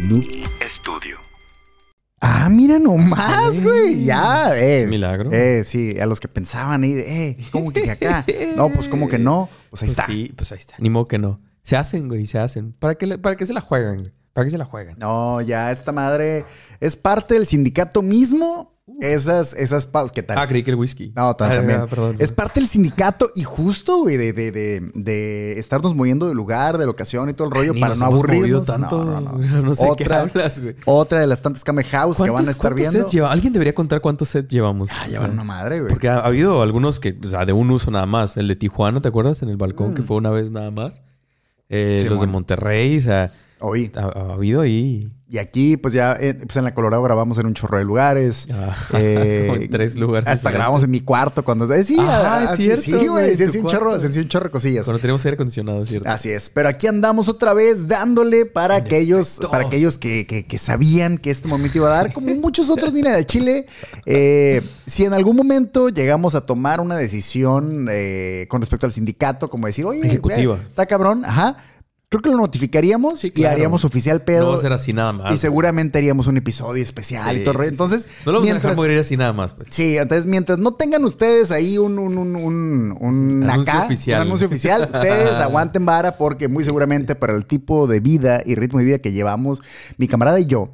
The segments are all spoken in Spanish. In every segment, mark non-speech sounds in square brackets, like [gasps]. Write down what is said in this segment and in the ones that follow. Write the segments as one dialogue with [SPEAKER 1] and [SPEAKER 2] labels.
[SPEAKER 1] Noob
[SPEAKER 2] Estudio.
[SPEAKER 1] Ah, mira nomás, güey. Ya, eh.
[SPEAKER 3] Milagro.
[SPEAKER 1] Eh, sí, a los que pensaban ahí, eh, ¿cómo que acá? No, pues como que no. Pues ahí
[SPEAKER 3] Pues
[SPEAKER 1] está.
[SPEAKER 3] sí, pues ahí está. Ni modo que no. Se hacen, güey, se hacen. ¿Para qué, para qué se la juegan, güey? ¿Para qué se la juegan?
[SPEAKER 1] No, ya esta madre es parte del sindicato mismo. Esas, esas pausas. ¿Qué tal?
[SPEAKER 3] Ah, creí que el whisky.
[SPEAKER 1] No,
[SPEAKER 3] Ah,
[SPEAKER 1] también.
[SPEAKER 3] ah, perdón.
[SPEAKER 1] Es parte del sindicato y justo, güey, de, de, de, de estarnos moviendo de lugar, de locación y todo el rollo para no aburrirnos.
[SPEAKER 3] tanto.
[SPEAKER 1] No, no, no. [laughs]
[SPEAKER 3] No sé qué
[SPEAKER 1] otra,
[SPEAKER 3] hablas, güey.
[SPEAKER 1] otra de las tantas Kame House que van a
[SPEAKER 3] ¿Cuántos-
[SPEAKER 1] estar viendo.
[SPEAKER 3] sets lleva? Alguien debería contar cuántos sets llevamos.
[SPEAKER 1] Ah,
[SPEAKER 3] O
[SPEAKER 1] llevan
[SPEAKER 3] sea,
[SPEAKER 1] una madre, güey.
[SPEAKER 3] Porque ha, ha habido algunos que, o sea, de un uso nada más. El de Tijuana, ¿te acuerdas? En el balcón, que fue una vez nada más. Eh,
[SPEAKER 1] Mm. Sí,
[SPEAKER 3] los de. Monterrey, o sea,
[SPEAKER 1] Oí.
[SPEAKER 3] ha, ha habido ahí.
[SPEAKER 1] Y aquí, pues ya, eh, pues en la Colorado grabamos en un chorro de lugares.
[SPEAKER 3] ah, [laughs]
[SPEAKER 1] Eh,
[SPEAKER 3] tres lugares.
[SPEAKER 1] Hasta grabamos en mi cuarto cuando. eh, sí,
[SPEAKER 3] Ajá,
[SPEAKER 1] ah,
[SPEAKER 3] es cierto,
[SPEAKER 1] Sí,
[SPEAKER 3] güey,
[SPEAKER 1] Se hacía un chorro, se un chorro de cosillas.
[SPEAKER 3] Cuando teníamos aire acondicionado, ¿cierto?
[SPEAKER 1] Así es, pero aquí andamos otra vez dándole para
[SPEAKER 3] En
[SPEAKER 1] aquellos,
[SPEAKER 3] efecto.
[SPEAKER 1] para aquellos que, que- que sabían que este momento iba a dar, como muchos otros vienen al Chile. [laughs] eh, si en algún momento llegamos a tomar una decisión eh, con respecto al sindicato, como decir, oye,
[SPEAKER 3] Ejecutiva.
[SPEAKER 1] está cabrón, ajá. Creo que lo notificaríamos
[SPEAKER 3] Sí,
[SPEAKER 1] y haríamos oficial pedo.
[SPEAKER 3] No va a ser así nada más.
[SPEAKER 1] y seguramente haríamos un episodio especial y todo
[SPEAKER 3] sí.
[SPEAKER 1] Entonces,
[SPEAKER 3] No lo vamos a
[SPEAKER 1] mientras-
[SPEAKER 3] dejar morir así nada más, pues.
[SPEAKER 1] Sí, entonces mientras no tengan ustedes ahí un, un, un, un, un
[SPEAKER 3] Anuncio
[SPEAKER 1] acá,
[SPEAKER 3] oficial.
[SPEAKER 1] un anuncio oficial, [laughs] ustedes aguanten vara porque muy seguramente para el tipo de vida y ritmo de vida que llevamos, mi camarada y yo,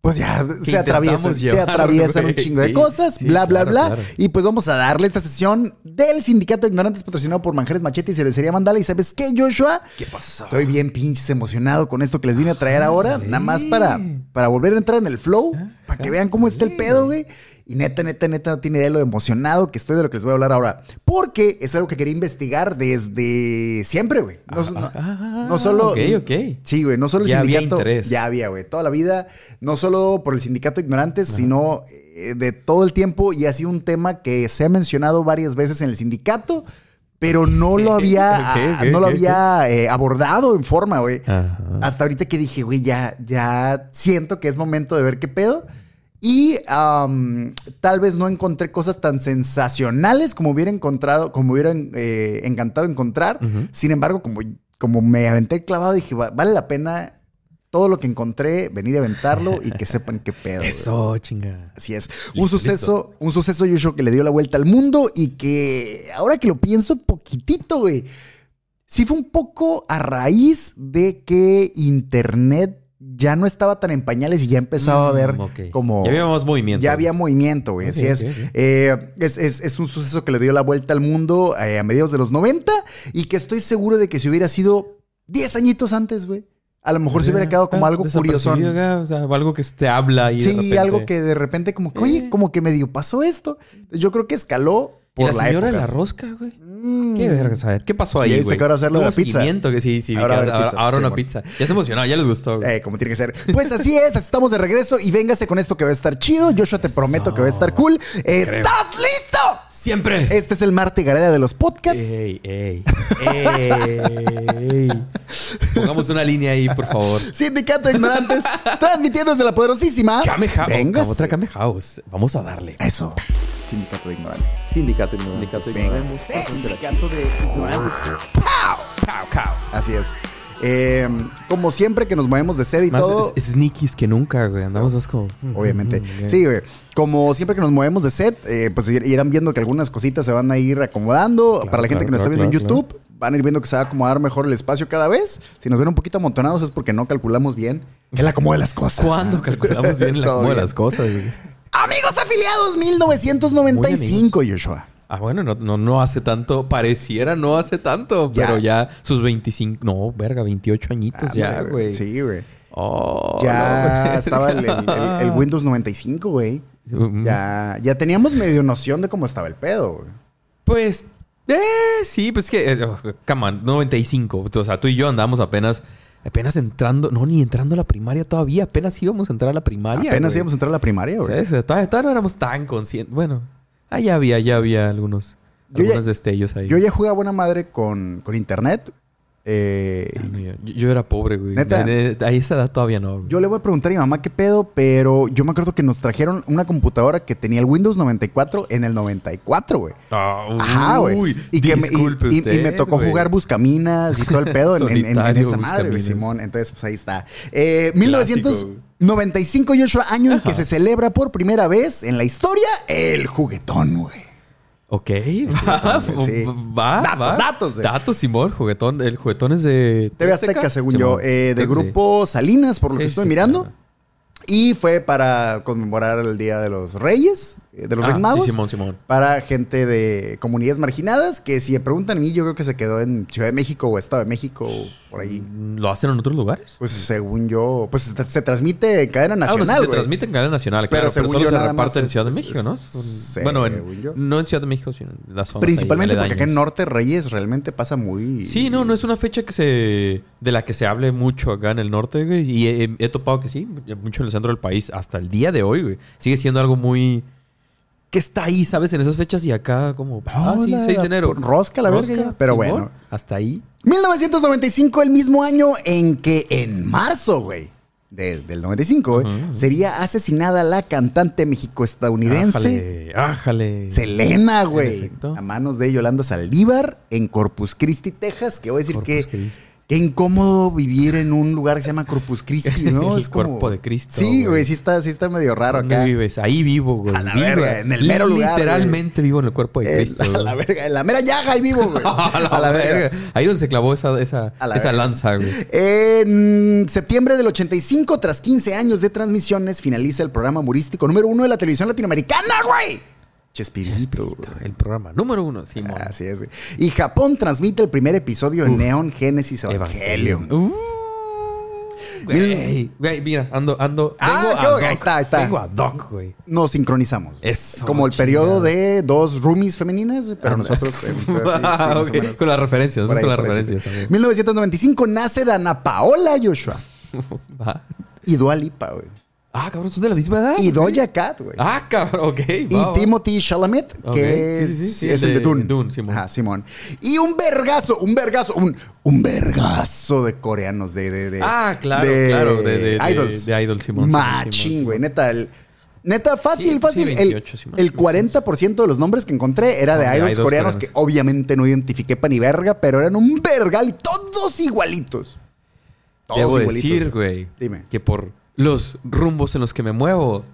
[SPEAKER 1] pues ya se atraviesan, se atraviesan un chingo de cosas,
[SPEAKER 3] sí,
[SPEAKER 1] bla, bla,
[SPEAKER 3] claro,
[SPEAKER 1] bla.
[SPEAKER 3] claro.
[SPEAKER 1] Y pues vamos a darle esta sesión del Sindicato de Ignorantes patrocinado por Manjares Machete y Cervecería Mandala. ¿Y sabes qué, Joshua?
[SPEAKER 3] ¿Qué pasó?
[SPEAKER 1] Estoy bien pinches emocionado con esto que les vine a traer ahora. Nada más para, para volver a entrar en el flow. Para que vean cómo está el pedo, güey. Y neta, neta, neta, no tiene idea de lo emocionado que estoy de lo que les voy a hablar ahora. Porque es algo que quería investigar desde siempre, güey. No, no-
[SPEAKER 3] Ah,
[SPEAKER 1] no solo...
[SPEAKER 3] Ok, ok.
[SPEAKER 1] Sí, güey, no solo el
[SPEAKER 3] Ya había
[SPEAKER 1] sindicato.
[SPEAKER 3] interés.
[SPEAKER 1] Ya había, güey. Toda la vida, no solo por el sindicato de ignorantes, sino eh, de todo el tiempo. Y ha sido un tema que se ha mencionado varias veces en el sindicato, pero no lo [laughs] había, no lo había eh, abordado en forma, güey. Hasta ahorita que dije, güey, ya, ya siento que es momento de ver qué pedo. Y tal vez no encontré cosas tan sensacionales como hubiera encontrado, como hubiera eh, encantado encontrar. Sin embargo, como, como me aventé el clavado, dije, "Va- vale la pena todo lo que encontré, venir a aventarlo y que sepan qué pedo. güey".
[SPEAKER 3] Eso, chinga.
[SPEAKER 1] Así es. un
[SPEAKER 3] Listo,
[SPEAKER 1] suceso, un suceso, Yoshua, que le dio la vuelta al mundo y que ahora que lo pienso poquitito, güey. Sí fue un poco a raíz de que Internet ya no estaba tan en pañales y ya empezaba a
[SPEAKER 3] Mm,
[SPEAKER 1] ver
[SPEAKER 3] ok.
[SPEAKER 1] como...
[SPEAKER 3] Ya había más movimiento.
[SPEAKER 1] Ya había movimiento, güey. Así es. Eh, es, es- es un suceso que le dio la vuelta al mundo eh, a mediados de los 90 y que estoy seguro de que si hubiera sido 10 añitos antes, güey, a lo mejor se hubiera quedado como algo curioso.
[SPEAKER 3] O sea, algo que te habla y de
[SPEAKER 1] Sí,
[SPEAKER 3] repente-
[SPEAKER 1] algo que de repente como que, oye, como que medio pasó esto. Yo creo que escaló
[SPEAKER 3] ¿Y
[SPEAKER 1] por
[SPEAKER 3] la
[SPEAKER 1] la,
[SPEAKER 3] señora de la rosca, güey.
[SPEAKER 1] Mm.
[SPEAKER 3] Qué verga, a ver. ¿Qué pasó
[SPEAKER 1] ¿Ya
[SPEAKER 3] ahí, güey?
[SPEAKER 1] que ahora hacer lo de
[SPEAKER 3] Hubo
[SPEAKER 1] la pizza?
[SPEAKER 3] que sí, sí.
[SPEAKER 1] Ahora
[SPEAKER 3] ahora,
[SPEAKER 1] pizza,
[SPEAKER 3] ahora
[SPEAKER 1] sí,
[SPEAKER 3] una
[SPEAKER 1] bueno.
[SPEAKER 3] pizza. Ya se emocionó, ya les gustó. güey.
[SPEAKER 1] Eh, como tiene que ser. Pues así es, estamos de regreso y véngase con esto que va a estar chido. Joshua, te prometo que va a estar cool. ¿Estás listo?
[SPEAKER 3] ¡Siempre!
[SPEAKER 1] Este es el Marte Gareda de los podcasts.
[SPEAKER 3] ¡Ey, ey! ¡Ey! Pongamos una línea ahí, por favor. [laughs]
[SPEAKER 1] Sindicato de Ignorantes, [laughs] transmitiendo desde la poderosísima.
[SPEAKER 3] Kame House.
[SPEAKER 1] Véngase.
[SPEAKER 3] Otra Kame House. Vamos a darle.
[SPEAKER 1] Eso. Sindicato de Ignorantes.
[SPEAKER 3] Sindicato Sindicato
[SPEAKER 1] Sindicato de Ignorantes.
[SPEAKER 3] Cow, cow.
[SPEAKER 1] Así es. Eh, como siempre que nos movemos de sede y
[SPEAKER 3] Más
[SPEAKER 1] todo.
[SPEAKER 3] s- sneakies que nunca, güey. Andamos dos como...
[SPEAKER 1] Obviamente.
[SPEAKER 3] Mm,
[SPEAKER 1] Sí, güey. Como siempre que nos movemos de set, eh, pues ir- irán viendo que algunas cositas se van a ir acomodando.
[SPEAKER 3] Claro,
[SPEAKER 1] Para la gente
[SPEAKER 3] claro,
[SPEAKER 1] que nos está
[SPEAKER 3] claro,
[SPEAKER 1] viendo en
[SPEAKER 3] claro,
[SPEAKER 1] YouTube, van a ir viendo que se va a acomodar mejor el espacio cada vez. Si nos ven un poquito amontonados es porque no calculamos bien el acomodo de las cosas.
[SPEAKER 3] ¿Cuándo calculamos bien el [laughs] acomodo de las cosas, güey?
[SPEAKER 1] Amigos afiliados 1995, Joshua.
[SPEAKER 3] Ah, bueno, no, no, no hace tanto. Pareciera no hace tanto.
[SPEAKER 1] Ya.
[SPEAKER 3] Pero ya sus 25... No, verga, 28 añitos ya,
[SPEAKER 1] Ándale,
[SPEAKER 3] güey.
[SPEAKER 1] Sí, güey.
[SPEAKER 3] Oh,
[SPEAKER 1] Ya
[SPEAKER 3] no, [laughs]
[SPEAKER 1] estaba el, el- el- el Windows 95, güey.
[SPEAKER 3] Mm,
[SPEAKER 1] Ya, ya teníamos medio noción de cómo estaba el pedo, güey.
[SPEAKER 3] Pues... Eh, sí, pues que... eh, oh, come on, 95. O sea, tú y yo andamos apenas... Apenas entrando... No, ni entrando a la primaria todavía. Apenas íbamos a entrar a la primaria,
[SPEAKER 1] Apenas
[SPEAKER 3] güey.
[SPEAKER 1] íbamos a entrar a la primaria, güey.
[SPEAKER 3] Todavía, todavía no éramos tan conscientes. Bueno, ah, ya había, ya había algunos,
[SPEAKER 1] Yo ya-
[SPEAKER 3] algunos destellos ahí.
[SPEAKER 1] Yo ya jugaba buena madre con, con internet. Eh,
[SPEAKER 3] Ah, no, yo, yo era pobre, güey.
[SPEAKER 1] ¿Neta?
[SPEAKER 3] De- de- A esa edad todavía no. güey.
[SPEAKER 1] yo le voy a preguntar a mi mamá qué pedo, pero yo me acuerdo que nos trajeron una computadora que tenía el Windows 94 en el 94, güey.
[SPEAKER 3] Ah,
[SPEAKER 1] Ajá, güey.
[SPEAKER 3] uy,
[SPEAKER 1] Y, que me, y- y- me tocó
[SPEAKER 3] güey.
[SPEAKER 1] jugar Buscaminas y todo el pedo en, esa madre, güey. Simón. Entonces, pues ahí está. Eh,
[SPEAKER 3] Clásico,
[SPEAKER 1] 1995, Joshua, año en que
[SPEAKER 3] Ajá.
[SPEAKER 1] se celebra por primera vez en la historia el juguetón, güey.
[SPEAKER 3] Ok, va, [laughs]
[SPEAKER 1] Sí.
[SPEAKER 3] va,
[SPEAKER 1] Datos,
[SPEAKER 3] va.
[SPEAKER 1] datos, güey.
[SPEAKER 3] Datos, Simón. Juguetón, el juguetón es de...
[SPEAKER 1] TV Azteca, según yo, eh, de
[SPEAKER 3] sí.
[SPEAKER 1] grupo Salinas, por lo que estoy mirando.
[SPEAKER 3] claro.
[SPEAKER 1] Y fue para conmemorar el Día de los Reyes, eh, de los
[SPEAKER 3] Ah,
[SPEAKER 1] Reyes Magos.
[SPEAKER 3] Sí, Simón, Simón.
[SPEAKER 1] Para gente de comunidades marginadas, que si me preguntan a mí, yo creo que se quedó en Ciudad de México o Estado de México o por ahí.
[SPEAKER 3] ¿Lo hacen en otros lugares?
[SPEAKER 1] Pues según yo, pues se, se transmite en cadena
[SPEAKER 3] Ah,
[SPEAKER 1] nacional,
[SPEAKER 3] se transmite en cadena nacional,
[SPEAKER 1] Pero
[SPEAKER 3] claro. Pero, solo
[SPEAKER 1] yo
[SPEAKER 3] se reparte en
[SPEAKER 1] es-
[SPEAKER 3] Ciudad de México, ¿no?
[SPEAKER 1] es-
[SPEAKER 3] Son- bueno, en-
[SPEAKER 1] yo.
[SPEAKER 3] no en Ciudad de México, sino en las zonas
[SPEAKER 1] Principalmente
[SPEAKER 3] ahí
[SPEAKER 1] porque acá en. Norte Reyes realmente pasa muy...
[SPEAKER 3] Sí, no, no es una fecha que se de la que se hable mucho acá en el norte, güey. Y he, he topado que sí, mucho en el centro del país, hasta el día de hoy, güey. Sigue siendo algo muy que está ahí, ¿sabes? En esas fechas y acá como, ah, sí,
[SPEAKER 1] la-
[SPEAKER 3] 6 de enero.
[SPEAKER 1] rosca la verga ya. Pero bueno.
[SPEAKER 3] Hasta ahí.
[SPEAKER 1] 1995, el mismo año en que en marzo, güey, de- del 95, güey,
[SPEAKER 3] Ujú.
[SPEAKER 1] sería asesinada la cantante mexico-estadounidense
[SPEAKER 3] Ájale.
[SPEAKER 1] Selena, güey, a manos de Yolanda Saldívar en Corpus Christi, Texas, que voy a decir
[SPEAKER 3] Corpus
[SPEAKER 1] que
[SPEAKER 3] Christi.
[SPEAKER 1] Qué incómodo vivir en un lugar que se llama Corpus Christi, ¿no? [laughs]
[SPEAKER 3] El cuerpo de Cristo,
[SPEAKER 1] Sí,
[SPEAKER 3] güey.
[SPEAKER 1] sí está, sí está medio raro
[SPEAKER 3] ¿Dónde
[SPEAKER 1] acá.
[SPEAKER 3] vives? Ahí vivo, güey.
[SPEAKER 1] A la
[SPEAKER 3] Vivo,
[SPEAKER 1] verga, en el mero lugar,
[SPEAKER 3] Literalmente vivo en el cuerpo de Cristo. [laughs]
[SPEAKER 1] a la verga, en la mera llaga ahí vivo, güey. [laughs]
[SPEAKER 3] a la, verga. Ahí donde se clavó esa, esa,
[SPEAKER 1] la
[SPEAKER 3] esa
[SPEAKER 1] verga.
[SPEAKER 3] lanza, güey.
[SPEAKER 1] En septiembre del 85, tras 15 años de transmisiones, finaliza el programa humorístico número uno de la televisión latinoamericana, güey. Chespirito.
[SPEAKER 3] El programa número uno, Simón.
[SPEAKER 1] Así es, güey. Y Japón transmite el primer episodio de Neon Genesis Evangelion.
[SPEAKER 3] Uh, güey, güey, mira, ando, ando.
[SPEAKER 1] Ah,
[SPEAKER 3] a doc.
[SPEAKER 1] ahí está, ahí está.
[SPEAKER 3] Vengo a doc, güey.
[SPEAKER 1] Nos sincronizamos.
[SPEAKER 3] Eso,
[SPEAKER 1] Como el
[SPEAKER 3] chingada.
[SPEAKER 1] periodo de dos roomies femeninas, pero nosotros. eh, [laughs] sí, sí,
[SPEAKER 3] Ah. Con las referencias,
[SPEAKER 1] ahí,
[SPEAKER 3] con las referencias.
[SPEAKER 1] sí.
[SPEAKER 3] amigo.
[SPEAKER 1] 1995 nace Dana Paola Joshua. [laughs]
[SPEAKER 3] Va.
[SPEAKER 1] Y Dua Lipa, güey.
[SPEAKER 3] Ah, cabrón, son de la misma edad.
[SPEAKER 1] Y. Doja Cat, güey.
[SPEAKER 3] Ah, cabrón, ok.
[SPEAKER 1] Y
[SPEAKER 3] va, va.
[SPEAKER 1] Timothy Chalamet, que
[SPEAKER 3] sí, sí, sí,
[SPEAKER 1] es,
[SPEAKER 3] el
[SPEAKER 1] de
[SPEAKER 3] de
[SPEAKER 1] Dune.
[SPEAKER 3] Dune, Simón.
[SPEAKER 1] Ajá, Simón. Y un vergazo, un vergazo, un, un vergazo de coreanos, de... de, de-
[SPEAKER 3] Ah, claro, claro, de- de- de-
[SPEAKER 1] idols.
[SPEAKER 3] de idols, Simón,
[SPEAKER 1] Machín, güey, neta, el... Neta, fácil, fácil.
[SPEAKER 3] sí,
[SPEAKER 1] el-
[SPEAKER 3] 28, Simón.
[SPEAKER 1] el 40% de los nombres que encontré era de
[SPEAKER 3] de
[SPEAKER 1] idols,
[SPEAKER 3] idols
[SPEAKER 1] coreanos,
[SPEAKER 3] coreanos.
[SPEAKER 1] que obviamente no identifiqué pa' ni verga, pero eran un vergal y todos igualitos. Todos
[SPEAKER 3] Debo
[SPEAKER 1] igualitos.
[SPEAKER 3] decir, güey,
[SPEAKER 1] Dime.
[SPEAKER 3] que por los rumbos en los que me muevo,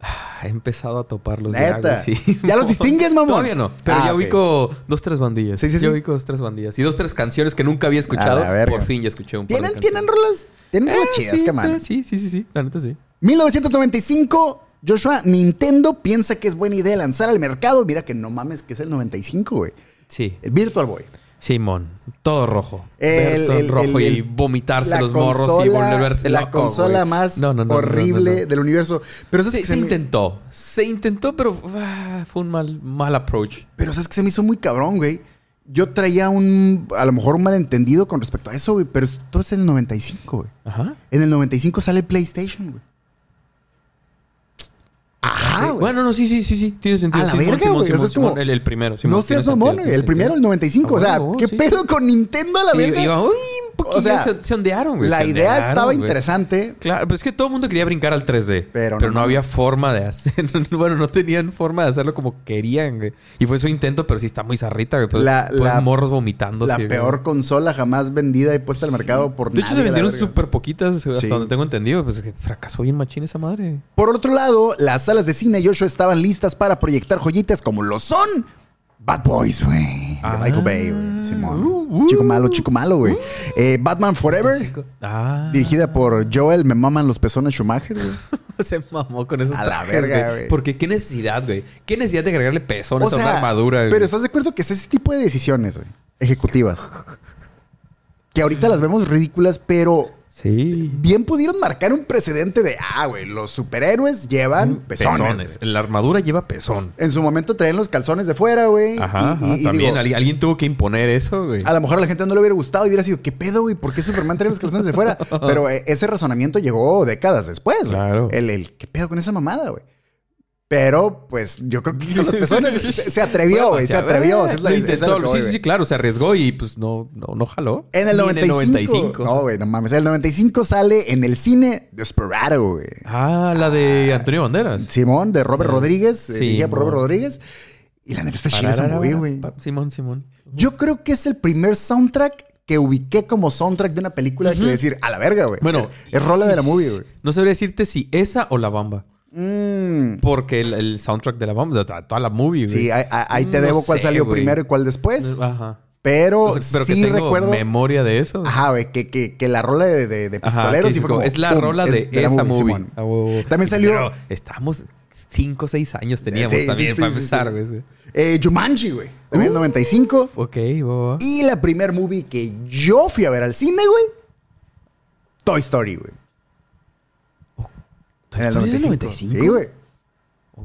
[SPEAKER 3] ah, he empezado a toparlos ya,
[SPEAKER 1] Neta.
[SPEAKER 3] sí.
[SPEAKER 1] ¿Ya los [laughs] distingues, mamón?
[SPEAKER 3] Todavía no, pero
[SPEAKER 1] Ah,
[SPEAKER 3] ya ubico dos, tres bandillas.
[SPEAKER 1] Sí, sí, sí.
[SPEAKER 3] Ya ubico dos, tres bandillas. Y dos, tres canciones que nunca había escuchado. Por fin ya escuché un par
[SPEAKER 1] ¿Tienen, tienen rolas, tienen rolas
[SPEAKER 3] Eh,
[SPEAKER 1] chidas,
[SPEAKER 3] sí,
[SPEAKER 1] que man.
[SPEAKER 3] eh, Sí, sí, sí, sí, la neta sí.
[SPEAKER 1] 1995, Joshua, Nintendo piensa que es buena idea lanzar al mercado. Mira que no mames, que es el 95, güey.
[SPEAKER 3] Sí.
[SPEAKER 1] El Virtual Boy.
[SPEAKER 3] Simón, todo rojo.
[SPEAKER 1] El-
[SPEAKER 3] todo
[SPEAKER 1] el-
[SPEAKER 3] rojo
[SPEAKER 1] el-
[SPEAKER 3] y vomitarse los morros y volverse
[SPEAKER 1] La
[SPEAKER 3] loco,
[SPEAKER 1] consola más
[SPEAKER 3] No, no, no, no,
[SPEAKER 1] horrible del universo. Pero ¿sabes
[SPEAKER 3] Se,
[SPEAKER 1] que
[SPEAKER 3] se
[SPEAKER 1] se me-
[SPEAKER 3] intentó, se intentó, pero ah, fue un mal, mal approach.
[SPEAKER 1] Pero ¿sabes que se me hizo muy cabrón, güey? Yo traía un, a lo mejor un malentendido con respecto a eso, güey. Pero todo es en el 95, güey.
[SPEAKER 3] Ajá.
[SPEAKER 1] En el 95 sale PlayStation, güey. Ajá, güey.
[SPEAKER 3] Bueno, no, sí, sí, sí, sí. Tiene sentido.
[SPEAKER 1] A la
[SPEAKER 3] Simón,
[SPEAKER 1] verga,
[SPEAKER 3] Simón,
[SPEAKER 1] güey. O sea, es como-
[SPEAKER 3] el, el primero. Simón,
[SPEAKER 1] no seas mamón. El primero, el
[SPEAKER 3] sentido.
[SPEAKER 1] 95. O sea,
[SPEAKER 3] Ah, huevo,
[SPEAKER 1] ¿qué
[SPEAKER 3] sí.
[SPEAKER 1] pedo con Nintendo a la
[SPEAKER 3] Sí,
[SPEAKER 1] verga?
[SPEAKER 3] iba, uy, un poquito
[SPEAKER 1] O sea,
[SPEAKER 3] se, se ondearon, güey.
[SPEAKER 1] la
[SPEAKER 3] se
[SPEAKER 1] idea
[SPEAKER 3] ondearon,
[SPEAKER 1] estaba
[SPEAKER 3] güey.
[SPEAKER 1] interesante.
[SPEAKER 3] Claro, pero es que todo el mundo quería brincar al 3D.
[SPEAKER 1] Pero
[SPEAKER 3] Pero,
[SPEAKER 1] no
[SPEAKER 3] había forma de hacer. [laughs] bueno, no tenían forma de hacerlo como querían, güey. Y fue su intento, pero sí está muy zarrita, güey. Pues,
[SPEAKER 1] La-
[SPEAKER 3] pues,
[SPEAKER 1] la-
[SPEAKER 3] morros vomitando.
[SPEAKER 1] La peor consola jamás vendida y puesta al mercado por
[SPEAKER 3] De hecho,
[SPEAKER 1] nadie.
[SPEAKER 3] se
[SPEAKER 1] la
[SPEAKER 3] vendieron
[SPEAKER 1] verga.
[SPEAKER 3] súper poquitas, hasta
[SPEAKER 1] Sí.
[SPEAKER 3] donde tengo entendido. Pues que fracasó bien machín esa madre.
[SPEAKER 1] Por otro lado, las salas de cine Joshua estaban listas para proyectar joyitas como lo son Bad Boys, güey. De
[SPEAKER 3] Ah.
[SPEAKER 1] Michael Bay, güey. Simón.
[SPEAKER 3] Uh, uh.
[SPEAKER 1] chico malo, chico malo, güey. Eh, Batman Forever,
[SPEAKER 3] Ah.
[SPEAKER 1] dirigida por Joel Me Maman los Pezones Schumacher, güey. [laughs]
[SPEAKER 3] Se mamó con esos
[SPEAKER 1] A la
[SPEAKER 3] trajes,
[SPEAKER 1] verga, güey.
[SPEAKER 3] Porque qué necesidad, güey. Qué necesidad de agregarle pezones a una armadura, güey.
[SPEAKER 1] pero ¿estás de acuerdo que es ese tipo de decisiones, güey? Ejecutivas. Que ahorita las vemos ridículas, pero
[SPEAKER 3] Sí.
[SPEAKER 1] bien pudieron marcar un precedente de, ah, güey, los superhéroes llevan pezones. güey.
[SPEAKER 3] La armadura lleva pezón.
[SPEAKER 1] En su momento traían los calzones de fuera, güey.
[SPEAKER 3] Ajá.
[SPEAKER 1] y-
[SPEAKER 3] ajá.
[SPEAKER 1] y- y
[SPEAKER 3] También
[SPEAKER 1] digo,
[SPEAKER 3] alguien tuvo que imponer eso, güey.
[SPEAKER 1] A lo mejor a la gente no le hubiera gustado y hubiera sido, ¿qué pedo, güey? ¿Por qué Superman trae los calzones de fuera? [laughs] Pero eh, ese razonamiento llegó décadas después, güey.
[SPEAKER 3] Claro.
[SPEAKER 1] El, el, ¿qué pedo con esa mamada, güey? Pero, pues, yo creo que los [laughs] pezones se, se atrevió, güey. se atrevió.
[SPEAKER 3] eh,
[SPEAKER 1] es la- es
[SPEAKER 3] sí, sí, sí, claro. Se arriesgó y pues no, no, no jaló.
[SPEAKER 1] En el
[SPEAKER 3] Ni
[SPEAKER 1] 95.
[SPEAKER 3] 95.
[SPEAKER 1] No, güey, no mames. En el 95 sale en el cine Desperado, güey.
[SPEAKER 3] Ah, la de Antonio Banderas.
[SPEAKER 1] Simón, de Robert Rodríguez, eh,
[SPEAKER 3] Sí,
[SPEAKER 1] dirigida por. Robert Rodríguez. Y la neta está chida esa movie, güey.
[SPEAKER 3] Simón, Simón.
[SPEAKER 1] Yo creo que es el primer soundtrack que ubiqué como soundtrack de una película que decir, a la verga, güey.
[SPEAKER 3] Bueno.
[SPEAKER 1] es, es rola de la movie, güey.
[SPEAKER 3] No sabría decirte si esa o la bamba.
[SPEAKER 1] Mm,
[SPEAKER 3] Porque el, el soundtrack de la bamba, de toda la movie, güey.
[SPEAKER 1] sí, ahí, te
[SPEAKER 3] No
[SPEAKER 1] debo cuál
[SPEAKER 3] sé,
[SPEAKER 1] salió
[SPEAKER 3] güey.
[SPEAKER 1] primero y cuál después.
[SPEAKER 3] Ajá.
[SPEAKER 1] Pero,
[SPEAKER 3] O sea, pero
[SPEAKER 1] sí
[SPEAKER 3] que tengo
[SPEAKER 1] recuerdo.
[SPEAKER 3] memoria de eso.
[SPEAKER 1] Ajá, güey, que, que, que la rola de, de, de pistoleros sí
[SPEAKER 3] es la
[SPEAKER 1] pum,
[SPEAKER 3] rola
[SPEAKER 1] es
[SPEAKER 3] de, esa movie.
[SPEAKER 1] También salió-
[SPEAKER 3] Pero estamos 5 o 6 años teníamos
[SPEAKER 1] Sí,
[SPEAKER 3] también
[SPEAKER 1] sí,
[SPEAKER 3] para empezar, güey.
[SPEAKER 1] Eh, Jumanji, güey. También en el
[SPEAKER 3] Uh.
[SPEAKER 1] 95.
[SPEAKER 3] Ok, huevo.
[SPEAKER 1] Y la primer movie que yo fui a ver al cine, güey. Toy Story, güey. En el 95. Sí, güey.